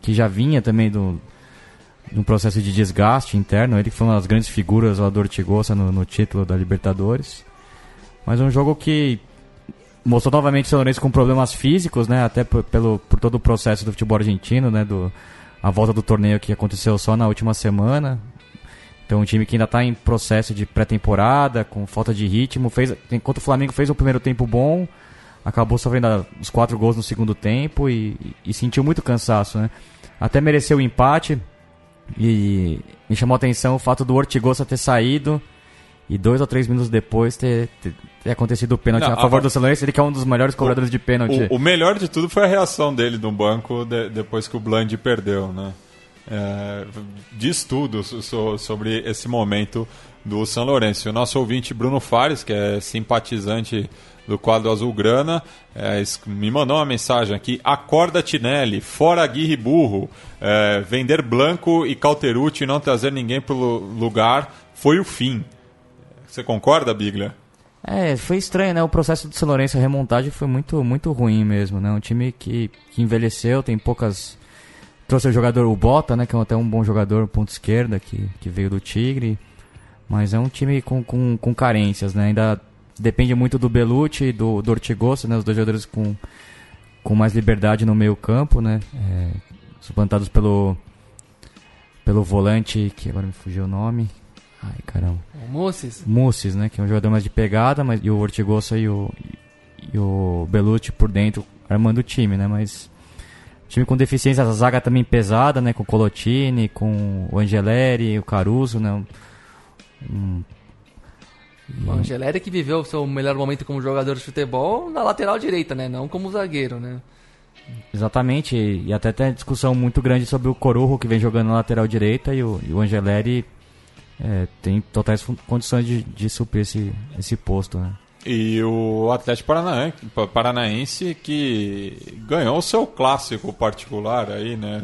que já vinha também do, de um processo de desgaste interno. Ele foi uma das grandes figuras lá do Ortigosa no, no título da Libertadores. Mas um jogo que mostrou novamente o São Lourenço com problemas físicos, né? Até por, pelo, por todo o processo do futebol argentino, né? Do, a volta do torneio que aconteceu só na última semana. Então um time que ainda está em processo de pré-temporada, com falta de ritmo. Fez, enquanto o Flamengo fez um primeiro tempo bom, acabou sofrendo os quatro gols no segundo tempo e, e sentiu muito cansaço, né? Até mereceu o empate e me chamou a atenção o fato do Ortigosa ter saído e dois ou três minutos depois ter, ter, ter acontecido o pênalti Não, a favor a- do Lourenço, ele que é um dos melhores cobradores de pênalti. O, o melhor de tudo foi a reação dele no banco de- depois que o Bland perdeu, né? É, diz tudo so- so- sobre esse momento do São Lourenço. O nosso ouvinte Bruno Fares, que é simpatizante do quadro Azulgrana, é, me mandou uma mensagem aqui: Acorda Tinelli, fora Aguirre Burro, é, vender Blanco e Calterucci e não trazer ninguém para o lugar foi o fim. Você concorda, Biglia? É, foi estranho, né? O processo do São Lourenço, a remontagem foi muito, muito ruim mesmo, né? Um time que, que envelheceu, tem poucas... Trouxe o jogador, o Bota, né? Que é até um bom jogador, ponto esquerda, que, que veio do Tigre. Mas é um time com, com, com carências, né? Ainda depende muito do Belucci e do, do Ortigosa, né? Os dois jogadores com, com mais liberdade no meio campo, né? É, suplantados pelo, pelo volante, que agora me fugiu o nome. Ai, caramba. O Moces, Mussis, né? Que é um jogador mais de pegada, mas, e o Ortigosa e o, e o Belucci por dentro armando o time, né? Mas time com deficiências, a zaga também pesada, né? Com o Colotini, com o Angeleri, o Caruso, né? Um- um- o Angeleri que viveu o seu melhor momento como jogador de futebol na lateral direita, né? Não como zagueiro, né? exatamente, e, e até tem discussão muito grande sobre o Corujo, que vem jogando na lateral direita, e o, e o Angeleri é, tem totais condições de, de suprir esse, esse posto, né? E o Atlético Paranaense, Paranaense que ganhou o seu clássico particular aí, né?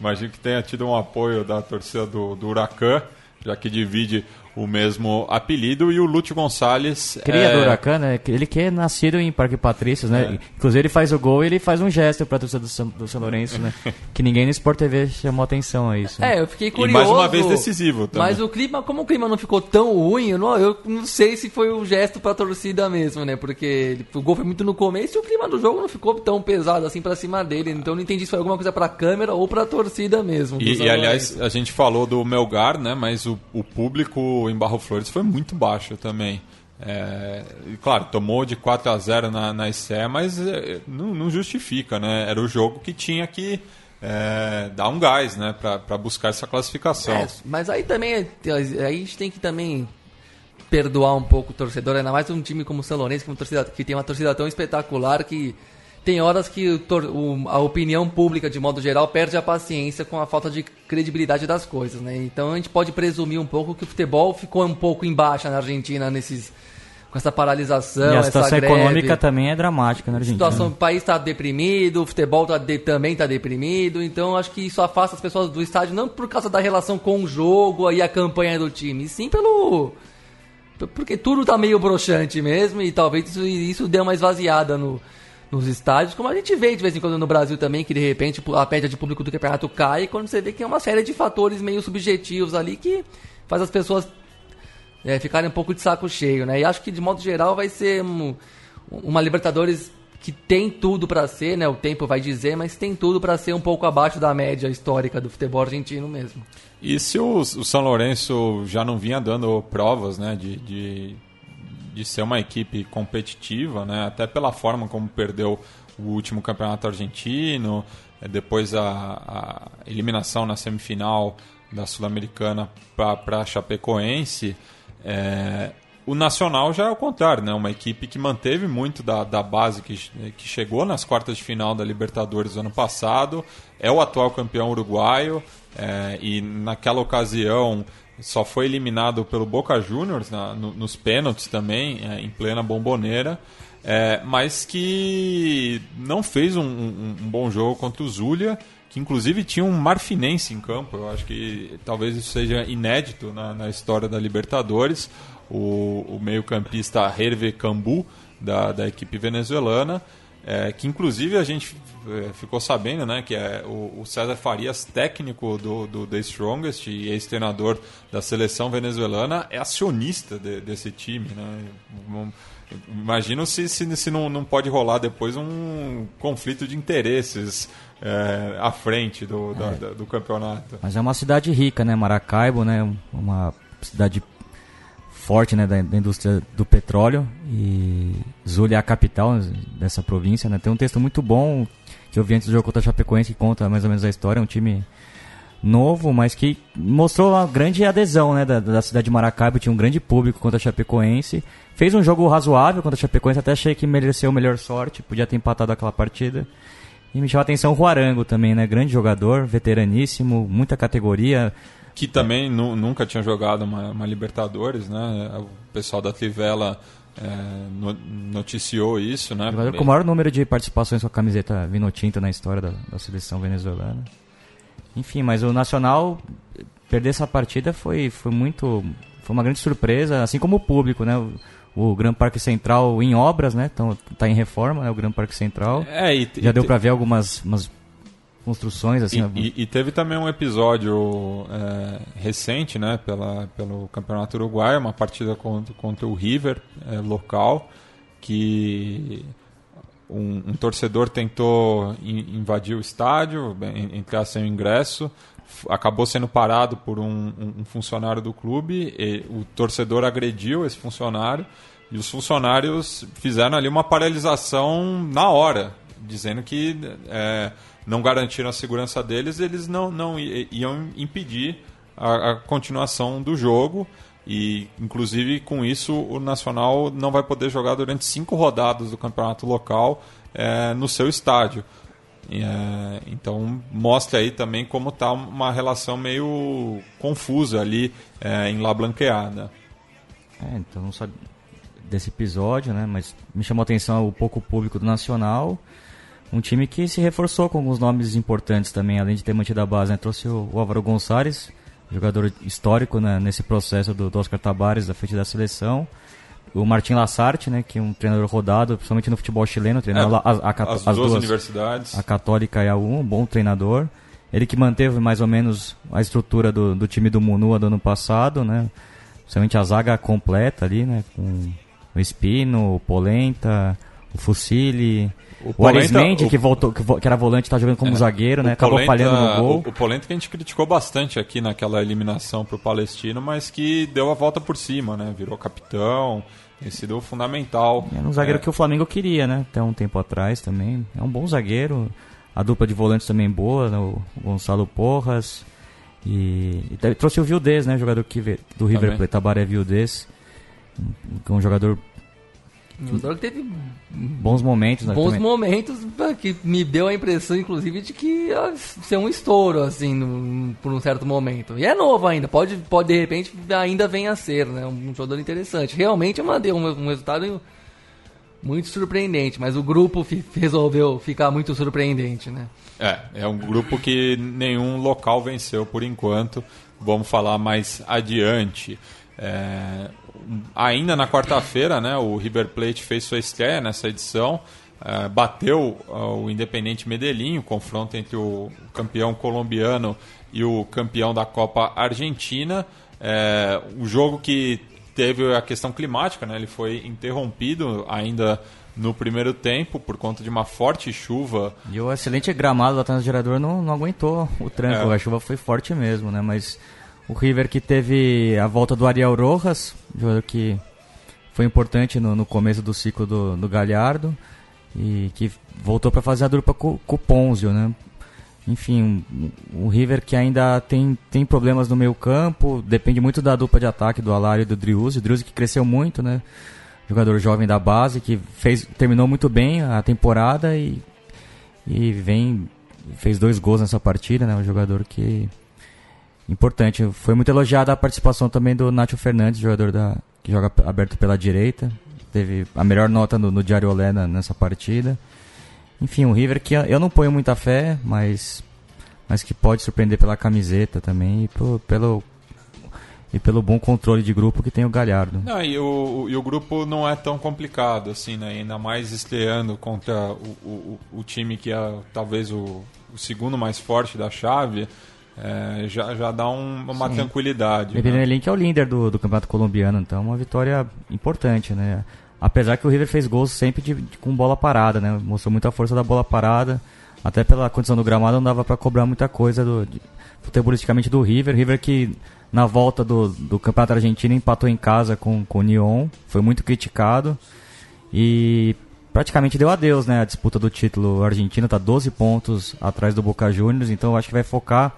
Imagino que tenha tido um apoio da torcida do, do Huracan, já que divide o mesmo apelido, e o Lúcio Gonçalves. Cria é... do Huracan, né? Ele que é nascido em Parque Patrícios, né? É. Inclusive ele faz o gol e ele faz um gesto pra torcida do São, do São Lourenço, né? (laughs) que ninguém no Sport TV chamou atenção a isso. Né? É, eu fiquei curioso. E mais uma vez decisivo também. Mas o clima, como o clima não ficou tão ruim, eu não, eu não sei se foi um gesto pra torcida mesmo, né? Porque o gol foi muito no começo e o clima do jogo não ficou tão pesado assim pra cima dele. Então eu não entendi se foi alguma coisa pra câmera ou pra torcida mesmo. E, e aliás, a gente falou do Melgar, né? Mas o, o público em Barro Flores foi muito baixo também. É, claro, tomou de 4 a 0 na, na ICE, mas é, não, não, justifica, né? Era o jogo que tinha que é, dar um gás, né? Para buscar essa classificação. É, mas aí também, aí a gente tem que também perdoar um pouco o torcedor, ainda mais um time como o São Lourenço, que, é torcida, que tem uma torcida tão espetacular que tem horas que a opinião pública, de modo geral, perde a paciência com a falta de credibilidade das coisas, né? Então a gente pode presumir um pouco que o futebol ficou um pouco em baixa na Argentina nesses com essa paralisação, e a situação econômica também é dramática na Argentina. A situação, o país está deprimido, o futebol tá de, também está deprimido, então acho que isso afasta as pessoas do estádio não por causa da relação com o jogo e a campanha do time, sim pelo porque tudo está meio broxante mesmo e talvez isso, isso dê uma esvaziada no, nos estádios, como a gente vê de vez em quando no Brasil também, que de repente a média de público do campeonato cai, quando você vê que é uma série de fatores meio subjetivos ali que faz as pessoas é, ficarem um pouco de saco cheio, né? E acho que de modo geral vai ser um, uma Libertadores que tem tudo para ser, né? O tempo vai dizer, mas tem tudo para ser um pouco abaixo da média histórica do futebol argentino mesmo. E se o, o São Lourenço já não vinha dando provas, né, de, de de ser uma equipe competitiva, né? até pela forma como perdeu o último campeonato argentino, é, depois a, a eliminação na semifinal da Sul-Americana para a Chapecoense. É, o Nacional já é o contrário, né? uma equipe que manteve muito da, da base que, que chegou nas quartas de final da Libertadores ano passado, é o atual campeão uruguaio é, e naquela ocasião só foi eliminado pelo Boca Juniors na, no, nos pênaltis também, é, em plena bomboneira, é, mas que não fez um, um, um, bom jogo contra o Zulia, que inclusive tinha um marfinense em campo. Eu acho que talvez isso seja inédito na, na história da Libertadores. O, o meio-campista Hervé Cambu, da, da equipe venezuelana, é, que inclusive a gente ficou sabendo né, que é o, César Farias, técnico do, do The Strongest e ex-treinador da seleção venezuelana, é acionista de, desse time. Né? Imagino se, se, se não, não pode rolar depois um conflito de interesses é, à frente do, é. do, do campeonato. Mas é uma cidade rica, né? Maracaibo, né? Uma cidade forte né, da, da, indústria do petróleo e Zulia é a capital dessa província. Né? Tem um texto muito bom que eu vi antes do jogo contra a Chapecoense que conta mais ou menos a história. É um time novo, mas que mostrou uma grande adesão né, da, da cidade de Maracaibo. Tinha um grande público contra a Chapecoense. Fez um jogo razoável contra a Chapecoense, até achei que mereceu melhor sorte, podia ter empatado aquela partida. E me chamou a atenção o Ruarango também, né? Grande jogador, veteraníssimo, muita categoria que também nu, nunca tinha jogado uma, uma, Libertadores, né? O pessoal da Trivela noticiou isso, né? Jogador com o maior número de participações com a camiseta vinotinta na história da, da seleção venezuelana. Enfim, mas o Nacional perder essa partida foi, foi muito foi uma grande surpresa, assim como o público, né? O, o Gran Parque Central em obras, né? Então tá em reforma, né? O Gran Parque Central. É, e, Já e, deu para ver algumas construções assim. E, e, e, teve também um episódio é, recente, né, pela, pelo Campeonato Uruguai, uma partida contra, contra o River é, local, que um, um torcedor tentou in, invadir o estádio, entrar sem o ingresso, acabou sendo parado por um, um funcionário do clube, o torcedor agrediu esse funcionário e os funcionários fizeram ali uma paralisação na hora, dizendo que é, não garantiram a segurança deles, eles não, não iam impedir a, a continuação do jogo. E, inclusive, com isso, o Nacional não vai poder jogar durante cinco rodadas do campeonato local é, no seu estádio. É, então, mostra aí também como está uma relação meio confusa ali é, em La Blanqueada. É, então, não sabe desse episódio, né? Mas me chamou a atenção o pouco público do Nacional um time que se reforçou com alguns nomes importantes também, além de ter mantido a base. Né? Trouxe o, o Álvaro Gonçalves, jogador histórico né, nesse processo do, do Oscar Tabares à frente da seleção. O Martin Lassarte, né, que é um treinador rodado, principalmente no futebol chileno, treinou É, a, a- a- as, as duas, universidades. a Católica e a U, um bom treinador. Ele que manteve mais ou menos a estrutura do, do time do Munua do ano passado, né? Principalmente a zaga completa ali, né? Com o Espino, o Polenta, o Fucili, O o, Polenta- Arismendi, o- que, voltou, que, era volante, tá jogando como É, zagueiro, né? o Acabou Polenta- falhando no gol. O, o Polenta que a gente criticou bastante aqui naquela eliminação pro Palestino, mas que deu a volta por cima, né? Virou capitão, tem sido fundamental. Era um zagueiro É, que o Flamengo queria, né? Até um tempo atrás também. É um bom zagueiro. A dupla de volantes também boa, né? o Gonçalo Porras. E, e trouxe o Vildez, né? Jogador que, do River. Plate, Tabaré Vildez. Um, um jogador Um jogador que teve bons momentos, né? bons também. momentos que me deu a impressão, inclusive, de que ia ser um estouro, assim, num- por um certo momento. E é novo ainda, pode, pode de repente ainda venha a ser, né? Um jogador interessante. Realmente é uma, deu um, um resultado muito surpreendente, mas o grupo resolveu ficar muito surpreendente, né? É, é um grupo que nenhum local venceu por enquanto. Vamos falar mais adiante. É, ainda na quarta-feira, né, o River Plate fez sua estreia nessa edição. é, bateu o Independente Medellín, o confronto entre o campeão colombiano e o campeão da Copa Argentina. É, um jogo que teve a questão climática, né? Ele foi interrompido ainda no primeiro tempo por conta de uma forte chuva E o excelente gramado lá atrás do gerador não, não aguentou o tranco. É. A chuva foi forte mesmo, né? Mas o River que teve a volta do Ariel Rojas, jogador que foi importante no, no começo do ciclo do, do Galhardo e que voltou para fazer a dupla com, com o Ponzio, né? Enfim, o River que ainda tem, tem problemas no meio campo, depende muito da dupla de ataque do Alário e do Driuzzi. O Driuzzi que cresceu muito, né? Jogador jovem da base que fez, terminou muito bem a temporada e, e vem fez dois gols nessa partida, né? Um jogador que importante. Foi muito elogiada a participação também do Nacho Fernandes, jogador da que joga aberto pela direita. Teve a melhor nota no, no Diário Olé nessa partida. Enfim, o River que eu não ponho muita fé, mas mas que pode surpreender pela camiseta também e pelo e pelo bom controle de grupo que tem o Galhardo. Não, e o- e o grupo não é tão complicado, assim, né? Ainda mais estreando contra o, o, o time que é talvez o, o segundo mais forte da chave, é, já, já dá um- uma Sim. tranquilidade. né? Medellín que é o líder do, do campeonato colombiano, então uma vitória importante, né? Apesar que o River fez gols sempre de, de- com bola parada, né? Mostrou muita força da bola parada. Até pela condição do gramado não dava para cobrar muita coisa do, de, futebolisticamente do River. River que na volta do, do campeonato argentino empatou em casa com, com o Nyon, foi muito criticado e praticamente deu adeus, né? A disputa do título argentino está 12 pontos atrás do Boca Juniors, então acho que vai focar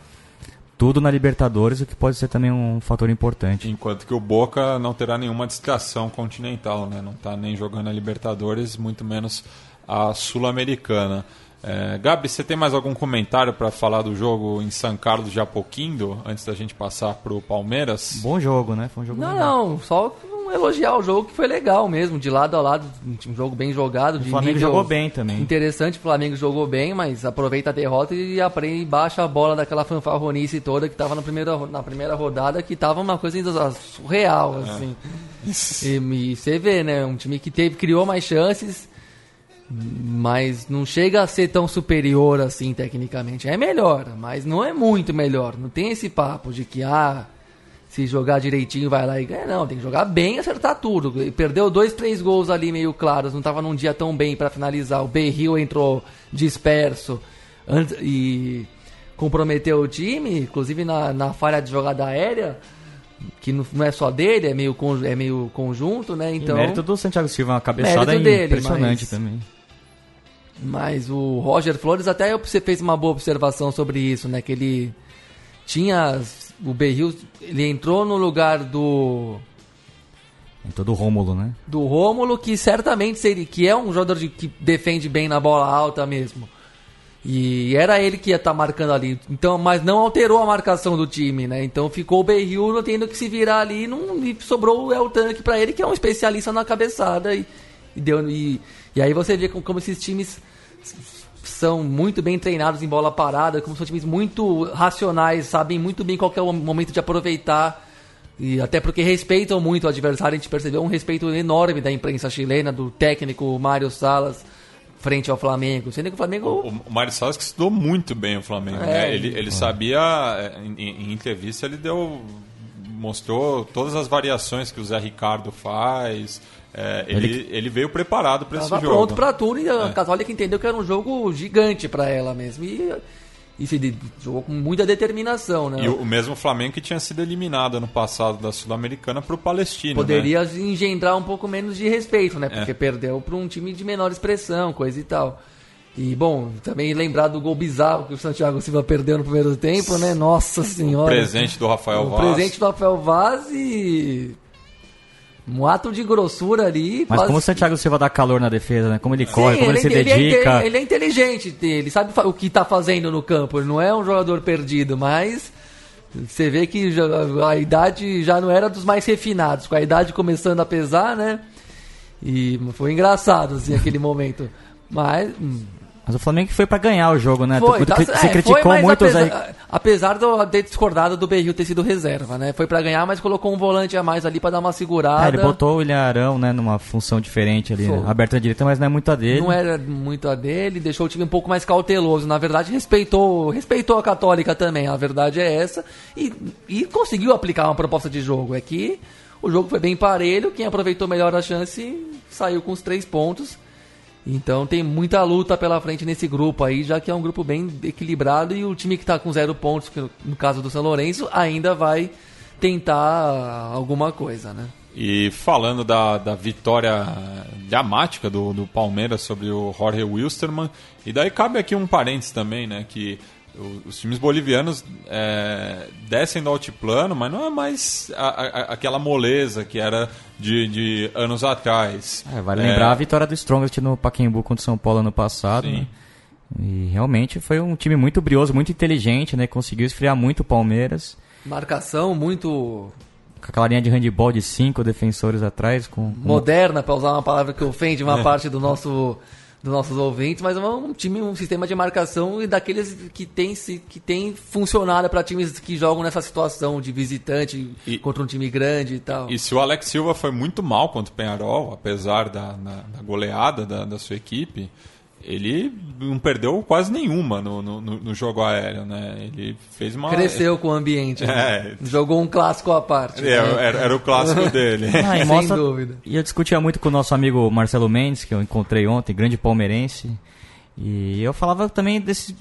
tudo na Libertadores, o que pode ser também um fator importante. Enquanto que o Boca não terá nenhuma distração continental, né? Não está nem jogando a Libertadores, muito menos a Sul-Americana. É, Gabi, você tem mais algum comentário para falar do jogo em São Carlos de Apoquindo, antes da gente passar para o Palmeiras? Bom jogo, né? Foi um jogo Não, legal. não, só elogiar o jogo que foi legal mesmo, de lado a lado, um jogo bem jogado. O de Flamengo jogou bem também. Interessante, o Flamengo jogou bem, mas aproveita a derrota e aprende e baixa a bola daquela fanfarronice toda que tava na primeira, na primeira rodada, que tava uma coisa surreal, assim. E, e você vê, né? Um time que teve, criou mais chances, mas não chega a ser tão superior assim tecnicamente. É melhor, mas não é muito melhor. Não tem esse papo de que, ah, se jogar direitinho vai lá e ganha. Não, tem que jogar bem e acertar tudo. E Perdeu dois, três gols ali meio claros, não tava num dia tão bem para finalizar. O Berril entrou disperso e comprometeu o time, inclusive na, na falha de jogada aérea. Que não é só dele, é meio, é meio conjunto, né? E Então, mérito do Santiago Silva, uma cabeçada dele, impressionante mas- também. Mas o Roger Flores até você fez uma boa observação sobre isso, né? Que ele tinha as- o Berril, ele entrou no lugar do Em todo o Rômulo, né? do Rômulo, que certamente seria que é um jogador de- que defende bem na bola alta mesmo. E era ele que ia estar marcando ali. Então, mas não alterou a marcação do time, né? Então ficou o Berril tendo que se virar ali não, e sobrou o El Tanque pra ele, que é um especialista na cabeçada. E, e deu, e, e aí você vê como, como esses times são muito bem treinados em bola parada, como são times muito racionais, sabem muito bem qual é o momento de aproveitar. E até porque respeitam muito o adversário, a gente percebeu um respeito enorme da imprensa chilena, do técnico Mário Salas frente ao Flamengo. Sendo que o Flamengo. O, o Mário Salas que estudou muito bem o Flamengo. É, né? Ele, ele sabia, é, em, em entrevista, ele deu. mostrou todas as variações que o Zé Ricardo faz. É, ele, ele, ele, veio preparado para esse jogo. pronto para tudo e a é. Católica entendeu que era um jogo gigante para ela mesmo. E, e se jogou com muita determinação, né? E o, mesmo Flamengo que tinha sido eliminado ano passado da Sul-Americana para o Palestino. Poderia né? engendrar um pouco menos de respeito, né? Porque é. perdeu para um time de menor expressão, coisa e tal. E, bom, também lembrar do gol bizarro que o Santiago Silva perdeu no primeiro tempo, né? Nossa Senhora. O presente do Rafael o Vaz. O presente do Rafael Vaz e um ato de grossura ali. Mas quase... como o Santiago Silva dá calor na defesa, né? Como ele corre, como ele, ele se ele dedica. É, ele é inteligente, ele sabe o que está fazendo no campo. Ele não é um jogador perdido, mas você vê que a idade já não era dos mais refinados. Com a idade começando a pesar, né? E foi engraçado, assim, aquele (laughs) momento. Mas hum, mas o Flamengo foi para ganhar o jogo, né? Foi, tá, você é, criticou foi, muito apesar, Zé... apesar de ter discordado do Berril ter sido reserva, né? Foi para ganhar, mas colocou um volante a mais ali para dar uma segurada. É, ele botou o William Arão, né, numa função diferente ali, né? aberta à direita, mas não é muito a dele. Não era muito a dele, deixou o time um pouco mais cauteloso. Na verdade, respeitou, respeitou a Católica também. A verdade é essa e, e conseguiu aplicar uma proposta de jogo. É que o jogo foi bem parelho, quem aproveitou melhor a chance saiu com os três pontos. Então tem muita luta pela frente nesse grupo aí, já que é um grupo bem equilibrado e o time que está com zero pontos, que no caso do São Lourenço, ainda vai tentar alguma coisa, né? E falando da, da vitória dramática do, do Palmeiras sobre o Jorge Wilstermann, e daí cabe aqui um parênteses também, né? Que os times bolivianos é, descem do altiplano, mas não é mais a, a, aquela moleza que era de, de anos atrás. É, vale é... lembrar a vitória do Strongest no Pacaembu contra o São Paulo ano passado. Né? E realmente foi um time muito brioso, muito inteligente, né? Conseguiu esfriar muito o Palmeiras. Marcação muito com aquela linha de handball de cinco defensores atrás. Com. Moderna, para usar uma palavra que ofende uma é. parte do nosso dos nossos ouvintes, mas é um time, um sistema de marcação e daqueles que tem, que tem funcionado para times que jogam nessa situação de visitante e, contra um time grande e tal. E se o Alex Silva foi muito mal contra o Penharol, apesar da, na, da goleada da, da sua equipe, ele não perdeu quase nenhuma no, no, no, jogo aéreo, né? Ele fez uma. Cresceu com o ambiente. Né? É. Jogou um clássico à parte. É, né? era, era, o clássico (laughs) dele. Ah, e mostra... Sem dúvida. E eu discutia muito com o nosso amigo Marcelo Mendes, que eu encontrei ontem, grande palmeirense. E eu falava também desse.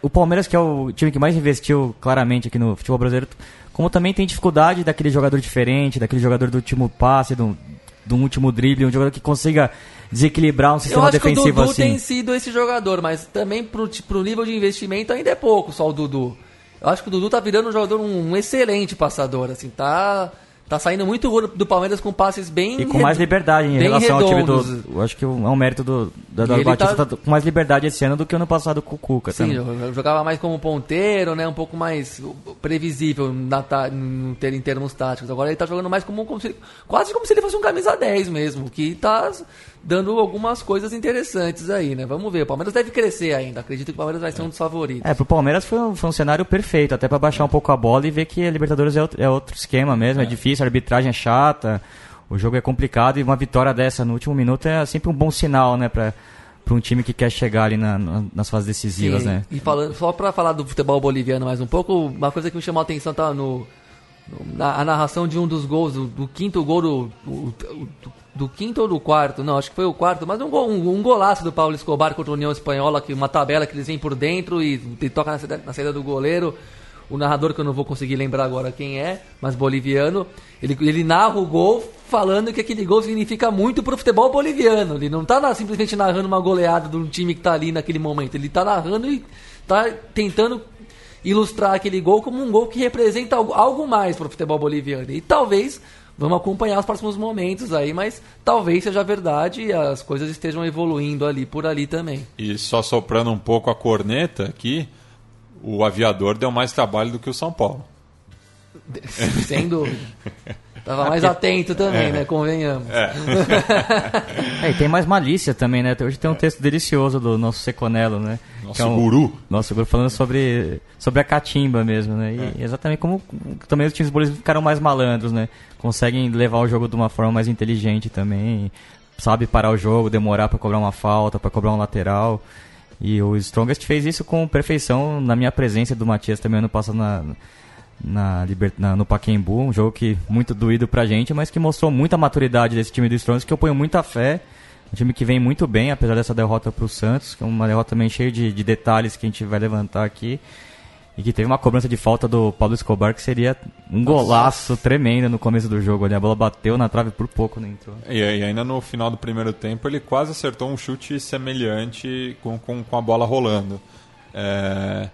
O Palmeiras, que é o time que mais investiu claramente aqui no futebol brasileiro, como também tem dificuldade daquele jogador diferente, daquele jogador do último passe, do, do último drible, um jogador que consiga desequilibrar um sistema defensivo assim. Eu acho que o Dudu assim. tem sido esse jogador, mas também pro, pro nível de investimento ainda é pouco só o Dudu. Eu acho que o Dudu tá virando um jogador, um, um excelente passador, assim, tá... Tá saindo muito do, do Palmeiras com passes bem. E com mais liberdade em relação redondos. ao time do. Eu acho que é um mérito do, da, da Batista tá... tá... com mais liberdade esse ano do que ano passado com o Cuca. Sim, também. jogava mais como ponteiro, né? Um pouco mais previsível na, em termos táticos. Agora ele tá jogando mais como, como se, quase como se ele fosse um camisa 10 mesmo. Que tá dando algumas coisas interessantes aí, né? Vamos ver. O Palmeiras deve crescer ainda. Acredito que o Palmeiras vai ser um dos favoritos. É, pro Palmeiras foi um, foi um cenário perfeito, até para baixar um pouco a bola e ver que a Libertadores é outro, é outro esquema mesmo. É. é. difícil, a arbitragem é chata, o jogo é complicado e uma vitória dessa no último minuto é sempre um bom sinal, né? Pra, para um time que quer chegar ali na, na, nas fases decisivas, Sim. né? E falando, só para falar do futebol boliviano mais um pouco, uma coisa que me chamou a atenção tá no, na, a narração de um dos gols, do, do quinto gol do, do, do do quinto ou do quarto, não, acho que foi o quarto, mas um, um, um golaço do Paulo Escobar contra a União Espanhola, que uma tabela que eles vêm por dentro e, e toca na saída, na saída, do goleiro. O narrador, que eu não vou conseguir lembrar agora quem é, mas boliviano, ele, ele narra o gol falando que aquele gol significa muito pro futebol boliviano. Ele não tá simplesmente narrando uma goleada de um time que tá ali naquele momento, ele tá narrando e tá tentando ilustrar aquele gol como um gol que representa algo, algo mais pro futebol boliviano. E talvez Vamos acompanhar os próximos momentos aí, mas talvez seja verdade e as coisas estejam evoluindo ali por ali também. E só soprando um pouco a corneta aqui, o aviador deu mais trabalho do que o São Paulo. (laughs) Sem dúvida. (laughs) Tava mais atento também, né? Convenhamos. (laughs) É, e tem mais malícia também, né? Hoje tem um texto delicioso do nosso Seconello, né? Nosso Que é um- guru. Nosso guru falando sobre, sobre a catimba mesmo, né? E exatamente como também os times bolistas ficaram mais malandros, né? Conseguem levar o jogo de uma forma mais inteligente também. Sabe parar o jogo, demorar pra cobrar uma falta, pra cobrar um lateral. E o Strongest fez isso com perfeição na minha presença do Matias também ano passado na, na, Liber- na- no Pacaembu, um jogo que muito doído pra gente, mas que mostrou muita maturidade desse time do Strongest, que eu ponho muita fé. Um time que vem muito bem, apesar dessa derrota pro Santos, que é uma derrota também cheia de, de detalhes que a gente vai levantar aqui. E que teve uma cobrança de falta do Paulo Escobar que seria um golaço tremendo no começo do jogo. Ali. A bola bateu na trave por pouco, não entrou. E, e ainda no final do primeiro tempo ele quase acertou um chute semelhante com, com, com a bola rolando. É,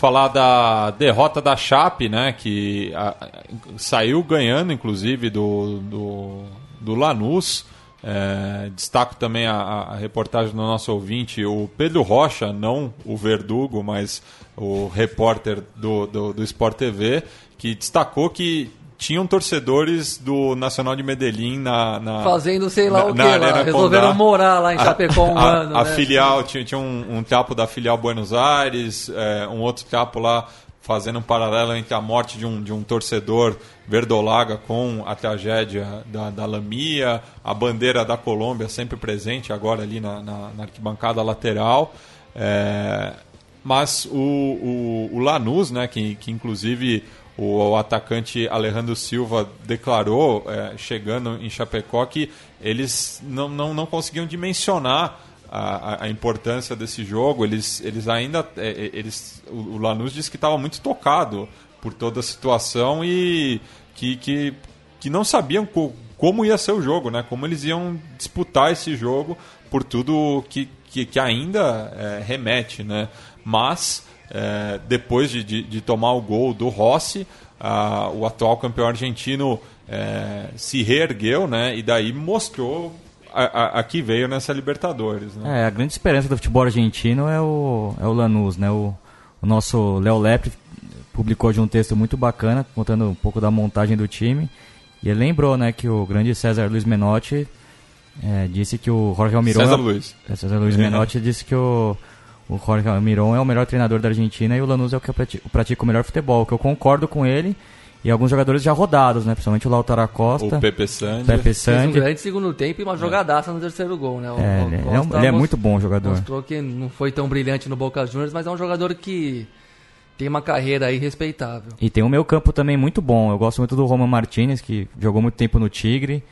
falar da derrota da Chape, né, que a- saiu ganhando inclusive do, do, do Lanús. É, destaco também a, a- a reportagem do nosso ouvinte, o Pedro Rocha, não o Verdugo, mas o repórter do, do, do Sport TV, que destacou que tinham torcedores do Nacional de Medellín na, na Fazendo sei lá na- o que lá. Resolveram Condá. morar lá em Chapecó um a, ano. a né? filial tinha, tinha um, um trapo da filial Buenos Aires, é, um outro trapo lá fazendo um paralelo entre a morte de um, de um torcedor verdolaga com a tragédia da, da Lamia, a bandeira da Colômbia sempre presente agora ali na, na, na arquibancada lateral. É, mas o, o, o Lanús, né, que, que inclusive o, o atacante Alejandro Silva declarou, é, chegando em Chapecó, que eles não, não, não conseguiam dimensionar a, a- importância desse jogo. Eles, eles ainda. é, é, eles, o, o Lanús disse que estava muito tocado por toda a situação e que, que, que não sabiam co- como ia ser o jogo, né? como eles iam disputar esse jogo por tudo que, que, que ainda é, remete. Né? Mas, é, depois de, de, de tomar o gol do Rossi, a- o atual campeão argentino é, se reergueu né? e daí mostrou a, a, a que veio nessa Libertadores. Né? É, a grande esperança do futebol argentino é o, é o Lanús, né? O, o nosso Léo Lepre publicou de um texto muito bacana, contando um pouco da montagem do time. E ele lembrou, né, que o grande César Luiz Menotti é, disse que o Jorge Almiron... César Luiz. É, César Luiz Menotti disse que o, o Jorge Almiron é o melhor treinador da Argentina e o Lanús é o que pratica, o melhor futebol, que eu concordo com ele. E alguns jogadores já rodados, né? Principalmente o Lautaro Acosta, O Pepe Sandy. Pepe Fez um Sandy. grande segundo tempo e uma jogadaça no terceiro gol, né? O- É, o ele, é um- Costa ele é muito bom jogador. Mostrou que não foi tão brilhante no Boca Juniors, mas é um jogador que tem uma carreira aí respeitável. E tem um meio campo também muito bom. Eu gosto muito do Roman Martinez, que jogou muito tempo no Tigre.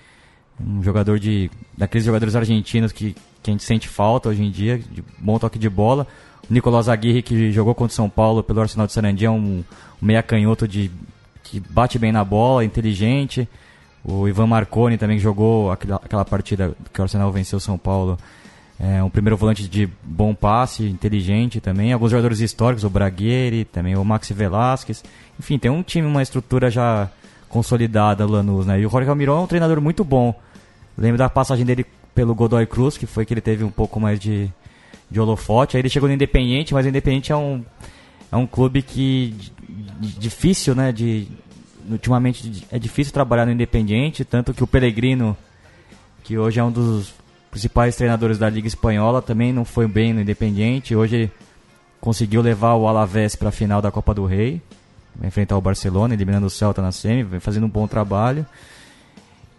Um jogador de. daqueles jogadores argentinos que, que a gente sente falta hoje em dia, de bom toque de bola. O Nicolás Aguirre, que jogou contra o São Paulo pelo Arsenal de Sarandí, é um, um meia canhoto de, que bate bem na bola, inteligente. O Ivan Marconi também, que jogou aquela, aquela partida que o Arsenal venceu o São Paulo. É um primeiro volante de bom passe, inteligente também. Alguns jogadores históricos, o Bragueri, também o Maxi Velasquez. Enfim, tem um time, uma estrutura já consolidada, Lanús, né? E o Jorge Almiron é um treinador muito bom. Lembro da passagem dele pelo Godoy Cruz, que foi que ele teve um pouco mais de, de holofote. Aí ele chegou no Independiente, mas o Independiente é um, é um clube que difícil, né? De, ultimamente é difícil trabalhar no Independiente, tanto que o Pellegrino, que hoje é um dos principais treinadores da Liga Espanhola, também não foi bem no Independiente. Hoje conseguiu levar o Alavés para a final da Copa do Rei, vai enfrentar o Barcelona, eliminando o Celta na semi, fazendo um bom trabalho.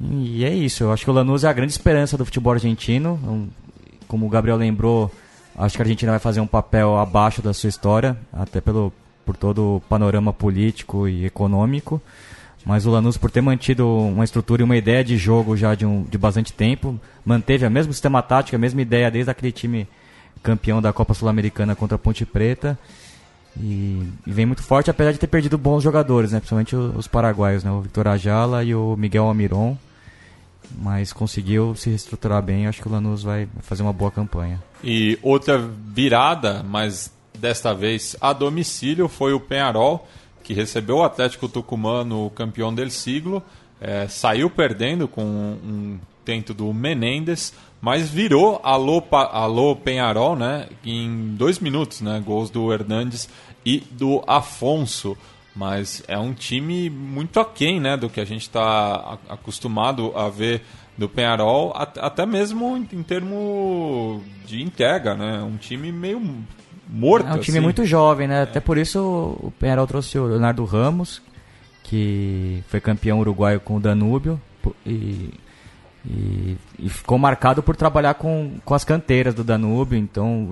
E é isso, eu acho que o Lanús é a grande esperança do futebol argentino. Um- Como o Gabriel lembrou, acho que a Argentina vai fazer um papel abaixo da sua história, até pelo, por todo o panorama político e econômico. Mas o Lanús, por ter mantido uma estrutura e uma ideia de jogo já de, um, de bastante tempo, manteve a mesma sistema tático, a mesma ideia desde aquele time campeão da Copa Sul-Americana contra a Ponte Preta. E, e vem muito forte, apesar de ter perdido bons jogadores, né? principalmente o- os paraguaios, né? o Victor Ajala e o Miguel Almiron. Mas conseguiu se reestruturar bem, acho que o Lanús vai fazer uma boa campanha. E outra virada, mas desta vez a domicílio, foi o Penharol, que recebeu o Atlético Tucumã no campeão del siglo. É, saiu perdendo com um tento do Menendez, mas virou alô, alô Penharol né, em dois minutos. Né, gols do Hernandes e do Afonso. Mas é um time muito aquém né, do que a gente está acostumado a ver do Penharol, até mesmo em termos de entrega, né? Um time meio morto. É um time assim. muito jovem, né? É. Até por isso o Penharol trouxe o Leonardo Ramos, que foi campeão uruguaio com o Danúbio e, e, e ficou marcado por trabalhar com, com as canteiras do Danúbio. Então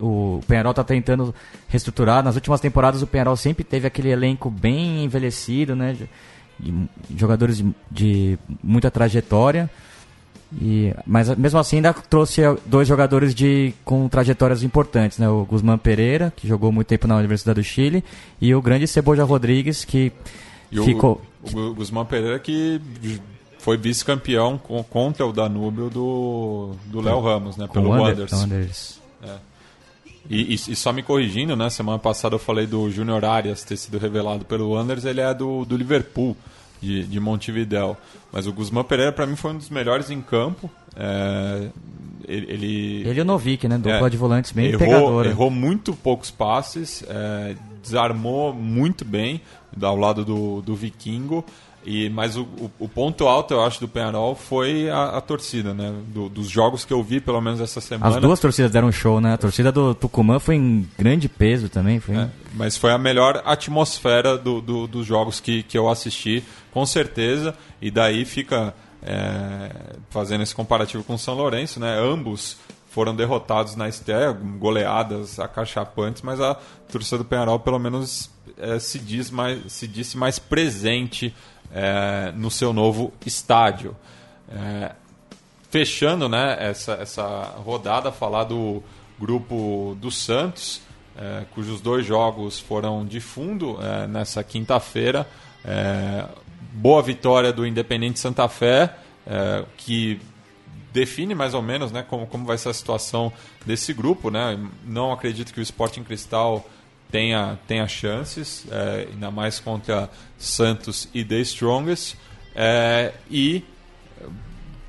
o Penharol está tentando reestruturar. Nas últimas temporadas o Penharol sempre teve aquele elenco bem envelhecido, né? jogadores de, de muita trajetória. E, mas mesmo assim ainda trouxe dois jogadores de, com trajetórias importantes, né? O Guzmán Pereira, que jogou muito tempo na Universidade do Chile, e o grande Ceboja Rodrigues, que e ficou... O, o Guzmán Pereira que foi vice-campeão contra o Danúbio do do Léo Ramos, né? Pelo Wanderers. É. E, e, e, só me corrigindo, né? Semana passada eu falei do Júnior Arias ter sido revelado pelo Wanderers, ele é do, do Liverpool de, de Montevidéu. Mas o Guzmán Pereira, para mim, foi um dos melhores em campo. É, ele, ele, ele e o Novik, né? Dupla é, de volantes bem errou, pegadora. Errou muito poucos passes, é, desarmou muito bem ao lado do, do Vikingo. E, mas o, o, o, ponto alto, eu acho, do Penarol foi a, a torcida, né? Do, dos jogos que eu vi, pelo menos essa semana. As duas torcidas deram show, né? A torcida do Tucumã foi em grande peso também. Foi é, mas foi a melhor atmosfera do, do, dos jogos que, que eu assisti, com certeza. E daí fica é, fazendo esse comparativo com o São Lourenço, né? Ambos foram derrotados na estreia, goleadas acachapantes, mas a torcida do Penarol pelo menos é, se, diz mais, se disse mais presente é, no seu novo estádio. É, fechando né, essa, essa rodada, falar do grupo do Santos, é, cujos dois jogos foram de fundo é, nessa quinta-feira. É, boa vitória do Independente Santa Fé, que define mais ou menos né, como, como vai ser a situação desse grupo. Né? Não acredito que o Sporting Cristal tenha, tenha chances, é, ainda mais contra Santos e The Strongest. É, e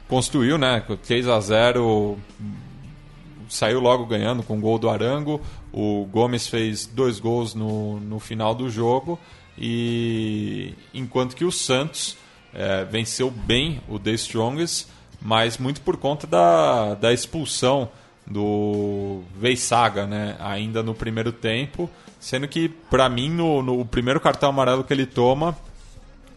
construiu, né? 3 a 0 saiu logo ganhando com o gol do Arango. O Gomes fez dois gols no, no final do jogo. E enquanto que o Santos é, venceu bem o The Strongest, mas muito por conta da, da expulsão do Veisaga, né? Ainda no primeiro tempo. Sendo que, para mim, no, no primeiro cartão amarelo que ele toma,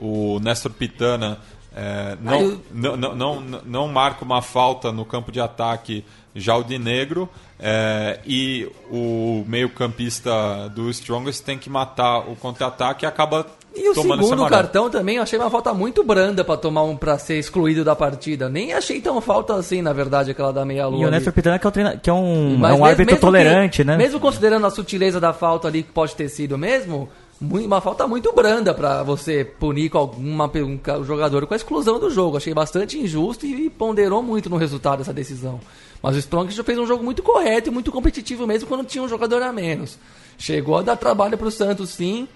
o Néstor Pitana é, não, eu... não, não, não, não, marca uma falta no campo de ataque já o de negro é, e o meio-campista do Strongest tem que matar o contra-ataque e acaba e o segundo cartão também eu achei uma falta muito branda para tomar um para ser excluído da partida. Nem achei tão falta assim, na verdade, aquela da meia lua. E o Nestor Pitana que é um, treina, que é um, é um árbitro tolerante, que, né? Mesmo considerando a sutileza da falta ali que pode ter sido mesmo, uma falta muito branda para você punir com alguma um jogador com a exclusão do jogo. Achei bastante injusto e ponderou muito no resultado dessa decisão. Mas o Strong já fez um jogo muito correto e muito competitivo mesmo quando tinha um jogador a menos. Chegou a dar trabalho para o Santos, sim.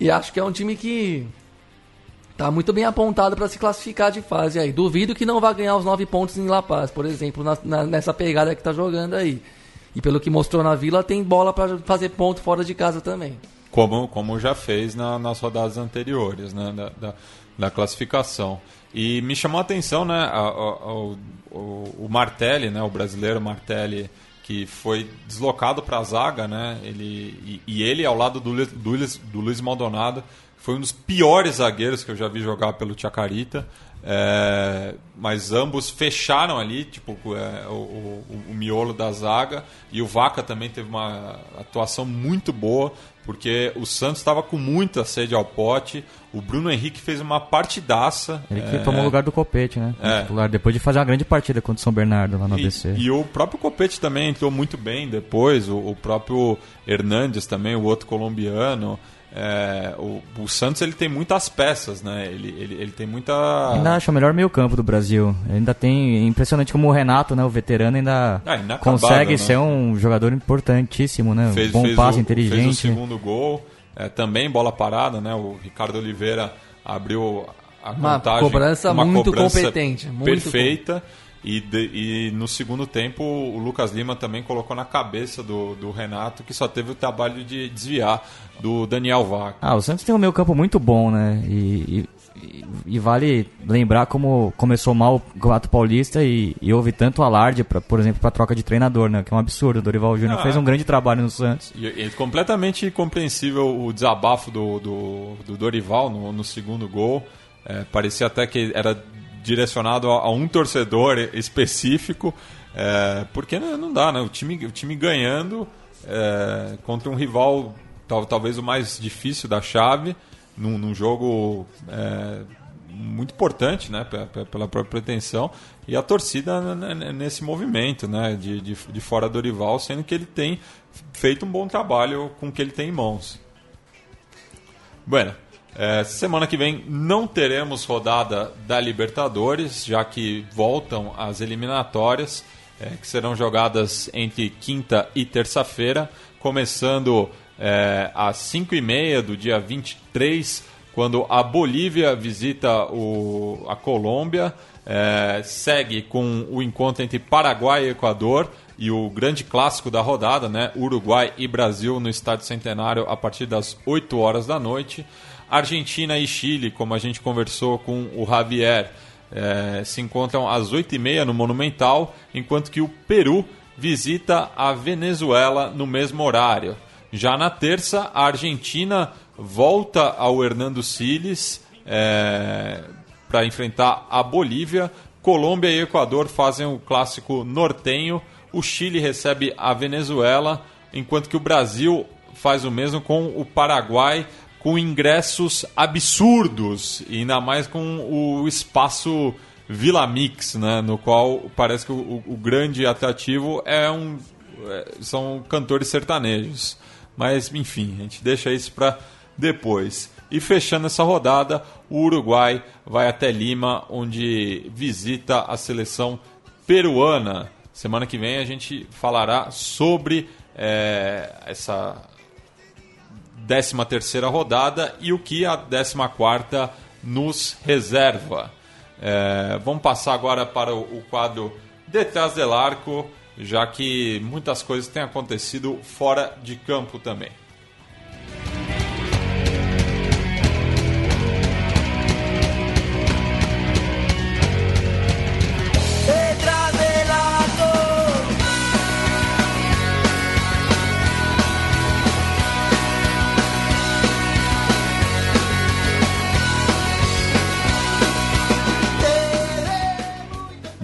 E acho que é um time que tá muito bem apontado para se classificar de fase aí. Duvido que não vá ganhar os nove pontos em La Paz, por exemplo, na, na, nessa pegada que tá jogando aí. E pelo que mostrou na Vila, tem bola para fazer ponto fora de casa também. Como, como já fez na, nas rodadas anteriores né, da, da, da, classificação. E me chamou a atenção né, a, a, a, o, o Martelli, né, o brasileiro Martelli, que foi deslocado para a zaga, né? Ele, e, e, ele, ao lado do, do, do Luiz Maldonado, foi um dos piores zagueiros que eu já vi jogar pelo Chacarita. É, mas ambos fecharam ali, tipo, é, o, o, o, miolo da zaga. E o Vaca também teve uma atuação muito boa porque o Santos estava com muita sede ao pote. O Bruno Henrique fez uma partidaça. Ele que é... tomou o lugar do Copete, né? É. Titular, depois de fazer uma grande partida contra o São Bernardo lá no e, ABC. E o próprio Copete também entrou muito bem depois. O, o próprio Hernandes também, o outro colombiano. É, o, o, Santos ele tem muitas peças, né? Ele, ele, ele tem muita. Ainda acho o melhor meio campo do Brasil. Ainda tem. Impressionante como o Renato, né? O veterano, ainda ah, consegue né? ser um jogador importantíssimo, né? Fez, Bom fez passe, o, inteligente. Fez o segundo gol. É, também bola parada, né? O Ricardo Oliveira abriu a uma contagem. Cobrança uma muito cobrança competente. Muito perfeita. E, de, e no segundo tempo o Lucas Lima também colocou na cabeça do, do Renato que só teve o trabalho de desviar do Daniel Vaca. Ah, o Santos tem um meio campo muito bom, né? E, e, e vale lembrar como começou mal o Campeonato Paulista e, e houve tanto alarde, pra, por exemplo, para troca de treinador, né? Que é um absurdo. O Dorival Júnior Ah, fez um grande trabalho no Santos. E, e completamente compreensível o desabafo do, do, do Dorival no, no segundo gol. É, parecia até que era direcionado a, a um torcedor específico, é, porque não, não dá, né? O time, o time ganhando é, contra um rival tal, talvez o mais difícil da chave, num, num jogo é, muito importante, né? pe- pe- Pela própria pretensão. E a torcida nesse movimento, né? De, de, de fora Dorival, sendo que ele tem feito um bom trabalho com o que ele tem em mãos. Bueno, é, semana que vem não teremos rodada da Libertadores, já que voltam as eliminatórias, é, que serão jogadas entre quinta e terça-feira, começando é, às 5h30 do dia 23, quando a Bolívia visita o, a Colômbia, é, segue com o encontro entre Paraguai e Equador e o grande clássico da rodada, né? Uruguai e Brasil no Estádio Centenário a partir das 8 horas da noite. Argentina e Chile, como a gente conversou com o Javier, eh, se encontram às 8h30 no Monumental, enquanto que o Peru visita a Venezuela no mesmo horário. Já na terça, a Argentina volta ao Hernando Siles para enfrentar a Bolívia. Colômbia e Equador fazem o clássico nortenho. O Chile recebe a Venezuela, enquanto que o Brasil faz o mesmo com o Paraguai, com ingressos absurdos, e ainda mais com o espaço Vila Mix, né, no qual parece que o, o grande atrativo é um, é, são cantores sertanejos. Mas, enfim, a gente deixa isso para depois. E fechando essa rodada, o Uruguai vai até Lima, onde visita a seleção peruana. Semana que vem a gente falará sobre é, essa 13 terceira rodada e o que a 14 quarta nos reserva. É, vamos passar agora para o, o quadro Detrás del Arco, já que muitas coisas têm acontecido fora de campo também.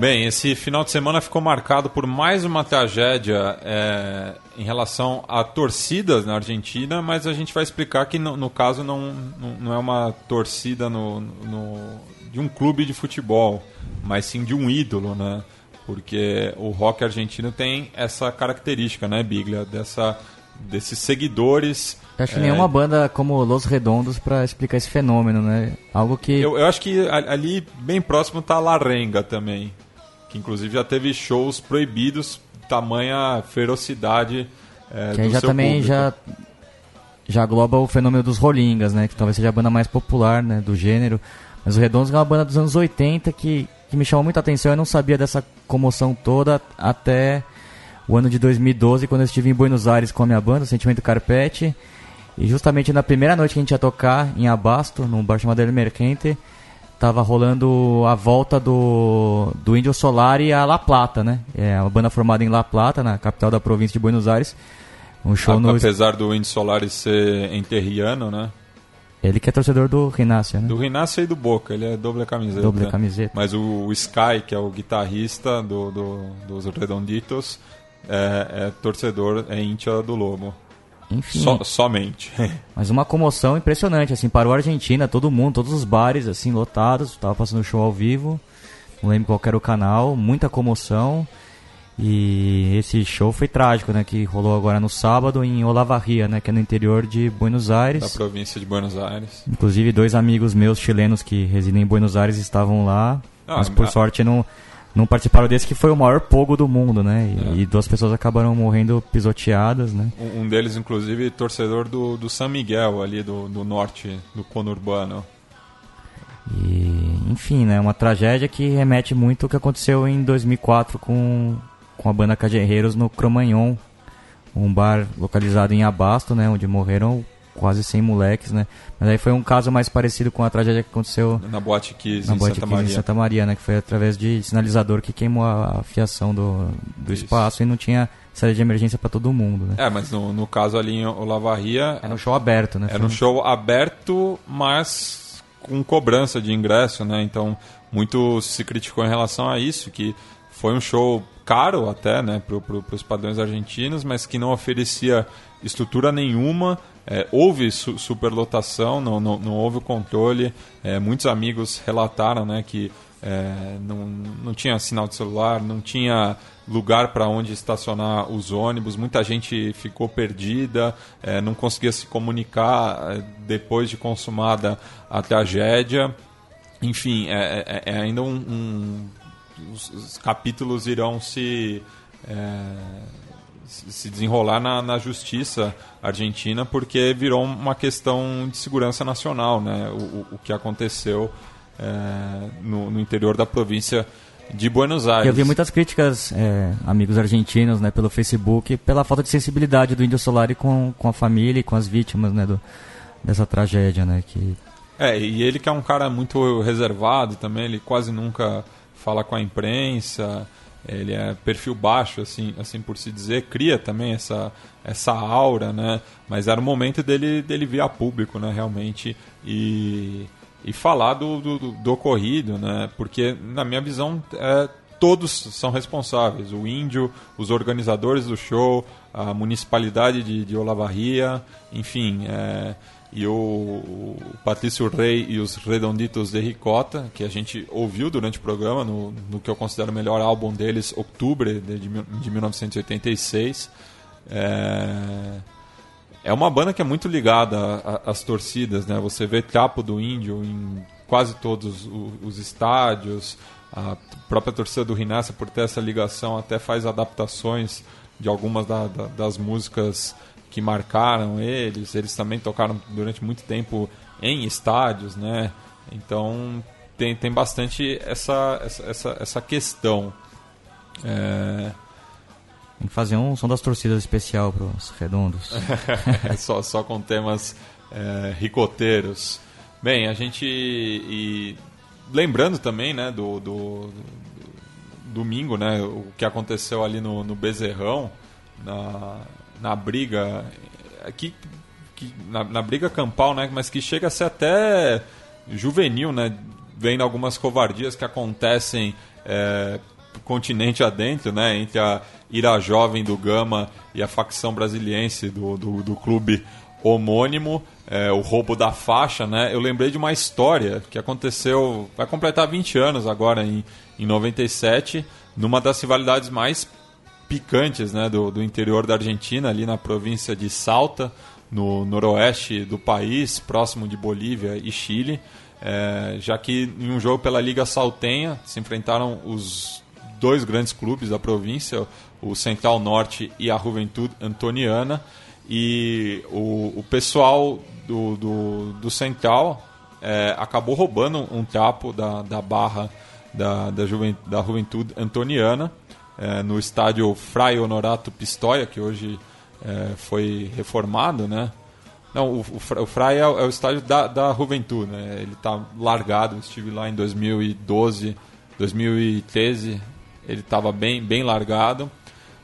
Bem, esse final de semana ficou marcado por mais uma tragédia é, em relação a torcidas na Argentina, mas a gente vai explicar que no, no caso não, não, é uma torcida no, no- de um clube de futebol, mas sim de um ídolo, né? Porque o rock argentino tem essa característica, né, Biglia? Dessa, desses seguidores. Eu acho que é, nenhuma banda como Los Redondos pra explicar esse fenômeno, né? Algo que. Eu, eu acho que ali bem próximo tá a Larenga também. Que inclusive já teve shows proibidos, tamanha ferocidade é, Que aí do já também público. já já agloba o fenômeno dos Rolingas, né? Que talvez seja a banda mais popular, né? Do gênero. Mas o Redondos é uma banda dos anos 80 que, que me chamou muita atenção. Eu não sabia dessa comoção toda até o ano de 2012, quando eu estive em Buenos Aires com a minha banda, o Sentimento Carpete. E justamente na primeira noite que a gente ia tocar em Abasto, num bar chamado El Mercante, tava rolando a volta do, do Índio Solari a La Plata, né? É uma banda formada em La Plata, na capital da província de Buenos Aires. Um show A- no. Apesar do Indy Solaris ser enterriano, né? Ele que é torcedor do Rinácia, né? Do Rinácio e do Boca, ele é doble camiseta. Doble camiseta. Mas o, o Sky, que é o guitarrista do, do- dos Redonditos, é, é torcedor, é íntia do Lobo. Enfim, So- somente. (laughs) mas uma comoção impressionante, assim, parou a Argentina, todo mundo, todos os bares, assim, lotados, tava passando show ao vivo, não lembro qual era o canal, muita comoção, e esse show foi trágico, né, que rolou agora no sábado em Olavarria, né, que é no interior de Buenos da Aires, província de Buenos Aires. inclusive dois amigos meus chilenos que residem em Buenos Aires estavam lá, Ah, mas por a- sorte não, não participaram desse que foi o maior pogo do mundo, né, e, É. e duas pessoas acabaram morrendo pisoteadas, né. Um um deles, inclusive, torcedor do, do San Miguel, ali do, do norte do conurbano. E, enfim, né, uma tragédia que remete muito ao que aconteceu em 2004 com, com a banda Cajerreiros no Cromagnon, um bar localizado em Abasto, né, onde morreram quase 100 moleques, né? Mas aí foi um caso mais parecido com a tragédia que aconteceu Na Boate Kiss, na em Boate Santa Kiss em Maria. Santa Maria, né? Que foi através de sinalizador que queimou a, fiação do, do Isso. espaço e não tinha saída de emergência para todo mundo, né? É, mas no, no caso ali em Olavarria, Era um show aberto, né? Era um show aberto, mas com cobrança de ingresso, né? Então, muito se criticou em relação a isso, que foi um show caro até, né, para pro, os padrões argentinos, mas que não oferecia estrutura nenhuma. É, houve su superlotação, não, não, não houve controle. É, muitos amigos relataram, né, que é, não, não tinha sinal de celular, não tinha lugar para onde estacionar os ônibus, muita gente ficou perdida, é, não conseguia se comunicar é, depois de consumada a tragédia. Enfim, é, é- é ainda um. um- os, os capítulos irão se. Se se desenrolar na, na justiça argentina porque virou uma questão de segurança nacional, né? O, o- o que aconteceu é, no, no interior da província de Buenos Aires. Eu vi muitas críticas, é, amigos argentinos, né, pelo Facebook, pela falta de sensibilidade do Índio Solari com, com a família e com as vítimas, né, do, dessa tragédia, né, que É, e ele que é um cara muito reservado também, ele quase nunca fala com a imprensa, ele é perfil baixo, assim, assim por se dizer, cria também essa, essa aura, né? Mas era o momento dele, dele vir a público, né, realmente, e, e falar do, do, do ocorrido, né? Porque, na minha visão, é, todos são responsáveis. O índio, os organizadores do show, a municipalidade de, de Olavarria, enfim, é, e o, Patrício Rei e os Redonditos de Ricota, que a gente ouviu durante o programa, no, no que eu considero o melhor álbum deles, Outubro de, de, mil- de 1986. É, é uma banda que é muito ligada às torcidas, né? Você vê Trapo do Índio em quase todos os estádios. A própria torcida do Rinácia, por ter essa ligação, até faz adaptações de algumas da- da- das músicas que marcaram eles. Eles também tocaram durante muito tempo em estádios, né? Então tem, tem bastante essa, essa, essa, questão. É, tem que fazer um som das torcidas especial para os redondos. (laughs) só, só com temas é, ricoteiros. Bem, a gente. E lembrando também, né, do, do, do domingo, né, o que aconteceu ali no, no Bezerrão, na, na briga. Aqui, que, na, na briga campal, né, mas que chega a ser até juvenil, né, vendo algumas covardias que acontecem é, continente adentro, né, entre a ira jovem do Gama e a facção brasiliense do, do, do clube homônimo, é, o roubo da faixa, né? Eu lembrei de uma história que aconteceu, vai completar 20 anos agora, em, em 97, numa das rivalidades mais picantes né, do, do interior da Argentina, ali na província de Salta, no noroeste do país, próximo de Bolívia e Chile, é, já que em um jogo pela Liga Saltenha se enfrentaram os dois grandes clubes da província, o Central Norte e a Juventude Antoniana, e o, o pessoal do, do, do Central é, acabou roubando um trapo da, da barra da, da, Juven, da Juventude Antoniana é, no estádio Fray Honorato Pistoia, que hoje é, foi reformado, né? Não, o, o, é, o- é o estádio da, da Juventude, né? Ele está largado, estive lá em 2012, 2013, ele estava bem, bem largado,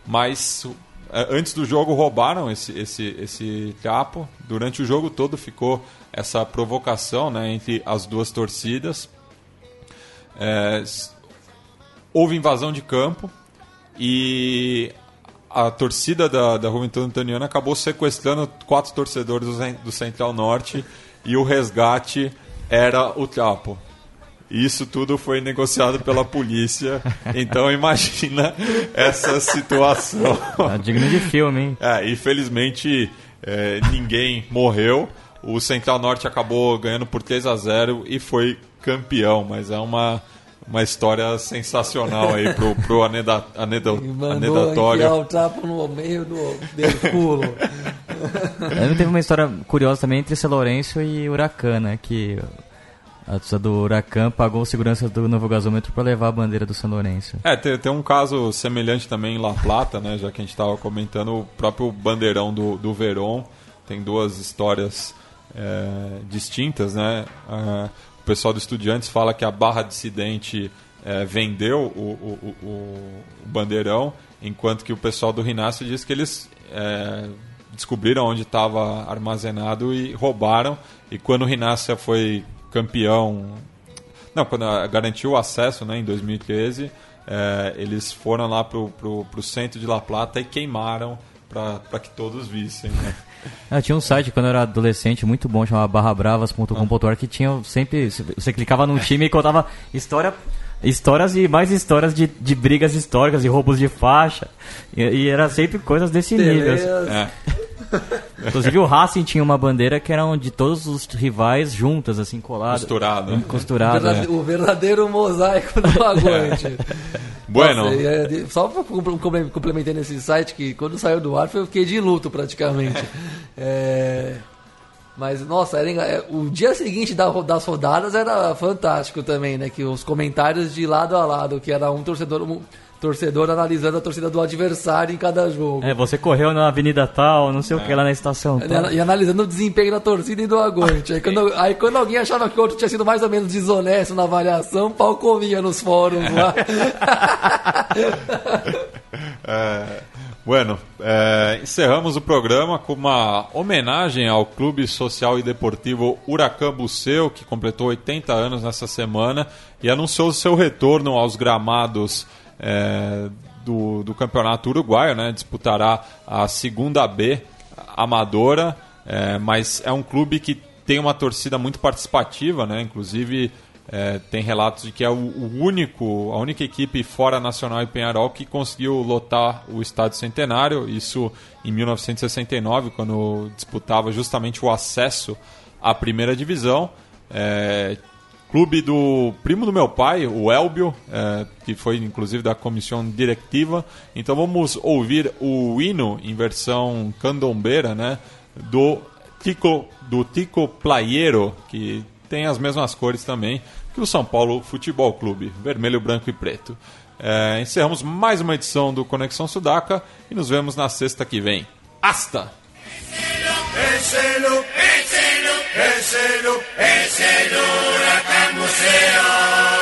mas é, antes do jogo roubaram esse, esse, esse trapo, durante o jogo todo ficou essa provocação né, entre as duas torcidas, É, houve invasão de campo e a torcida da, da Juventude Antoniana acabou sequestrando quatro torcedores do, do Central Norte e o resgate era o trapo. Isso tudo foi negociado pela polícia, (laughs) então imagina essa situação. Tá digno de filme, hein? É, infelizmente é, ninguém morreu. O Central Norte acabou ganhando por 3 a 0 e foi campeão, mas é uma, uma história sensacional aí pro, pro aneda, aneda, mandou anedatório. enfiar o trapo no meio do, do culo. Teve uma história curiosa também entre São Lourenço e Huracan, né? Que A torcida do Huracan pagou segurança do novo gasômetro para levar a bandeira do São Lourenço. É, tem, tem, um caso semelhante também em La Plata, né? Já que a gente estava comentando, o próprio bandeirão do, do Verón tem duas histórias é, distintas, né? É, o pessoal do Estudiantes fala que a Barra Dissidente é, vendeu o, o, o, o, bandeirão, enquanto que o pessoal do Rinácio diz que eles é, descobriram onde estava armazenado e roubaram. E quando o Rinácia foi campeão, não, quando garantiu o acesso né, em 2013, é, eles foram lá para o centro de La Plata e queimaram para que todos vissem. Né? Ah, tinha um site quando eu era adolescente muito bom, chamava barrabravas.com.br, que tinha sempre. Você clicava num time e contava história histórias e mais histórias de, de brigas históricas, de roubos de faixa. E, e era sempre coisas desse nível. É. (laughs) Inclusive o Racing tinha uma bandeira que era de todos os rivais juntas, assim, coladas. Costurado. Costurado. É. O verdadeiro mosaico do (laughs) aguante. (laughs) bueno. Nossa, só complementando esse site, que quando saiu do ar eu fiquei de luto praticamente. é... Mas, nossa, era, é, o dia seguinte das rodadas era fantástico também, né? Que os comentários de lado a lado, que era um torcedor, um torcedor analisando a torcida do adversário em cada jogo. É, você correu na avenida tal, não sei é. o que, lá na estação tal. E analisando o desempenho da torcida e do aguante. Aí quando, (laughs) aí quando alguém achava que o outro tinha sido mais ou menos desonesto na avaliação, pau comia nos fóruns lá. (laughs) é... Bueno, é, encerramos o programa com uma homenagem ao Clube Social e Deportivo Huracan Buceu, que completou 80 anos nessa semana e anunciou seu retorno aos gramados é, do, do Campeonato Uruguaio, né? disputará a segunda B amadora, é, mas é um clube que tem uma torcida muito participativa, né? inclusive é, tem relatos de que é o, o, único, a única equipe fora Nacional e Penharol que conseguiu lotar o Estádio Centenário, isso em 1969, quando disputava justamente o acesso à primeira divisão. É, clube do primo do meu pai, o Elbio, é, que foi inclusive da comissão diretiva. Então vamos ouvir o hino em versão candombeira, né, do Tico, do Tico Playero, que tem as mesmas cores também que o São Paulo Futebol Clube, vermelho, branco e preto. É, encerramos mais uma edição do Conexão Sudaca e nos vemos na sexta que vem. Hasta! es el, es el huracán museo.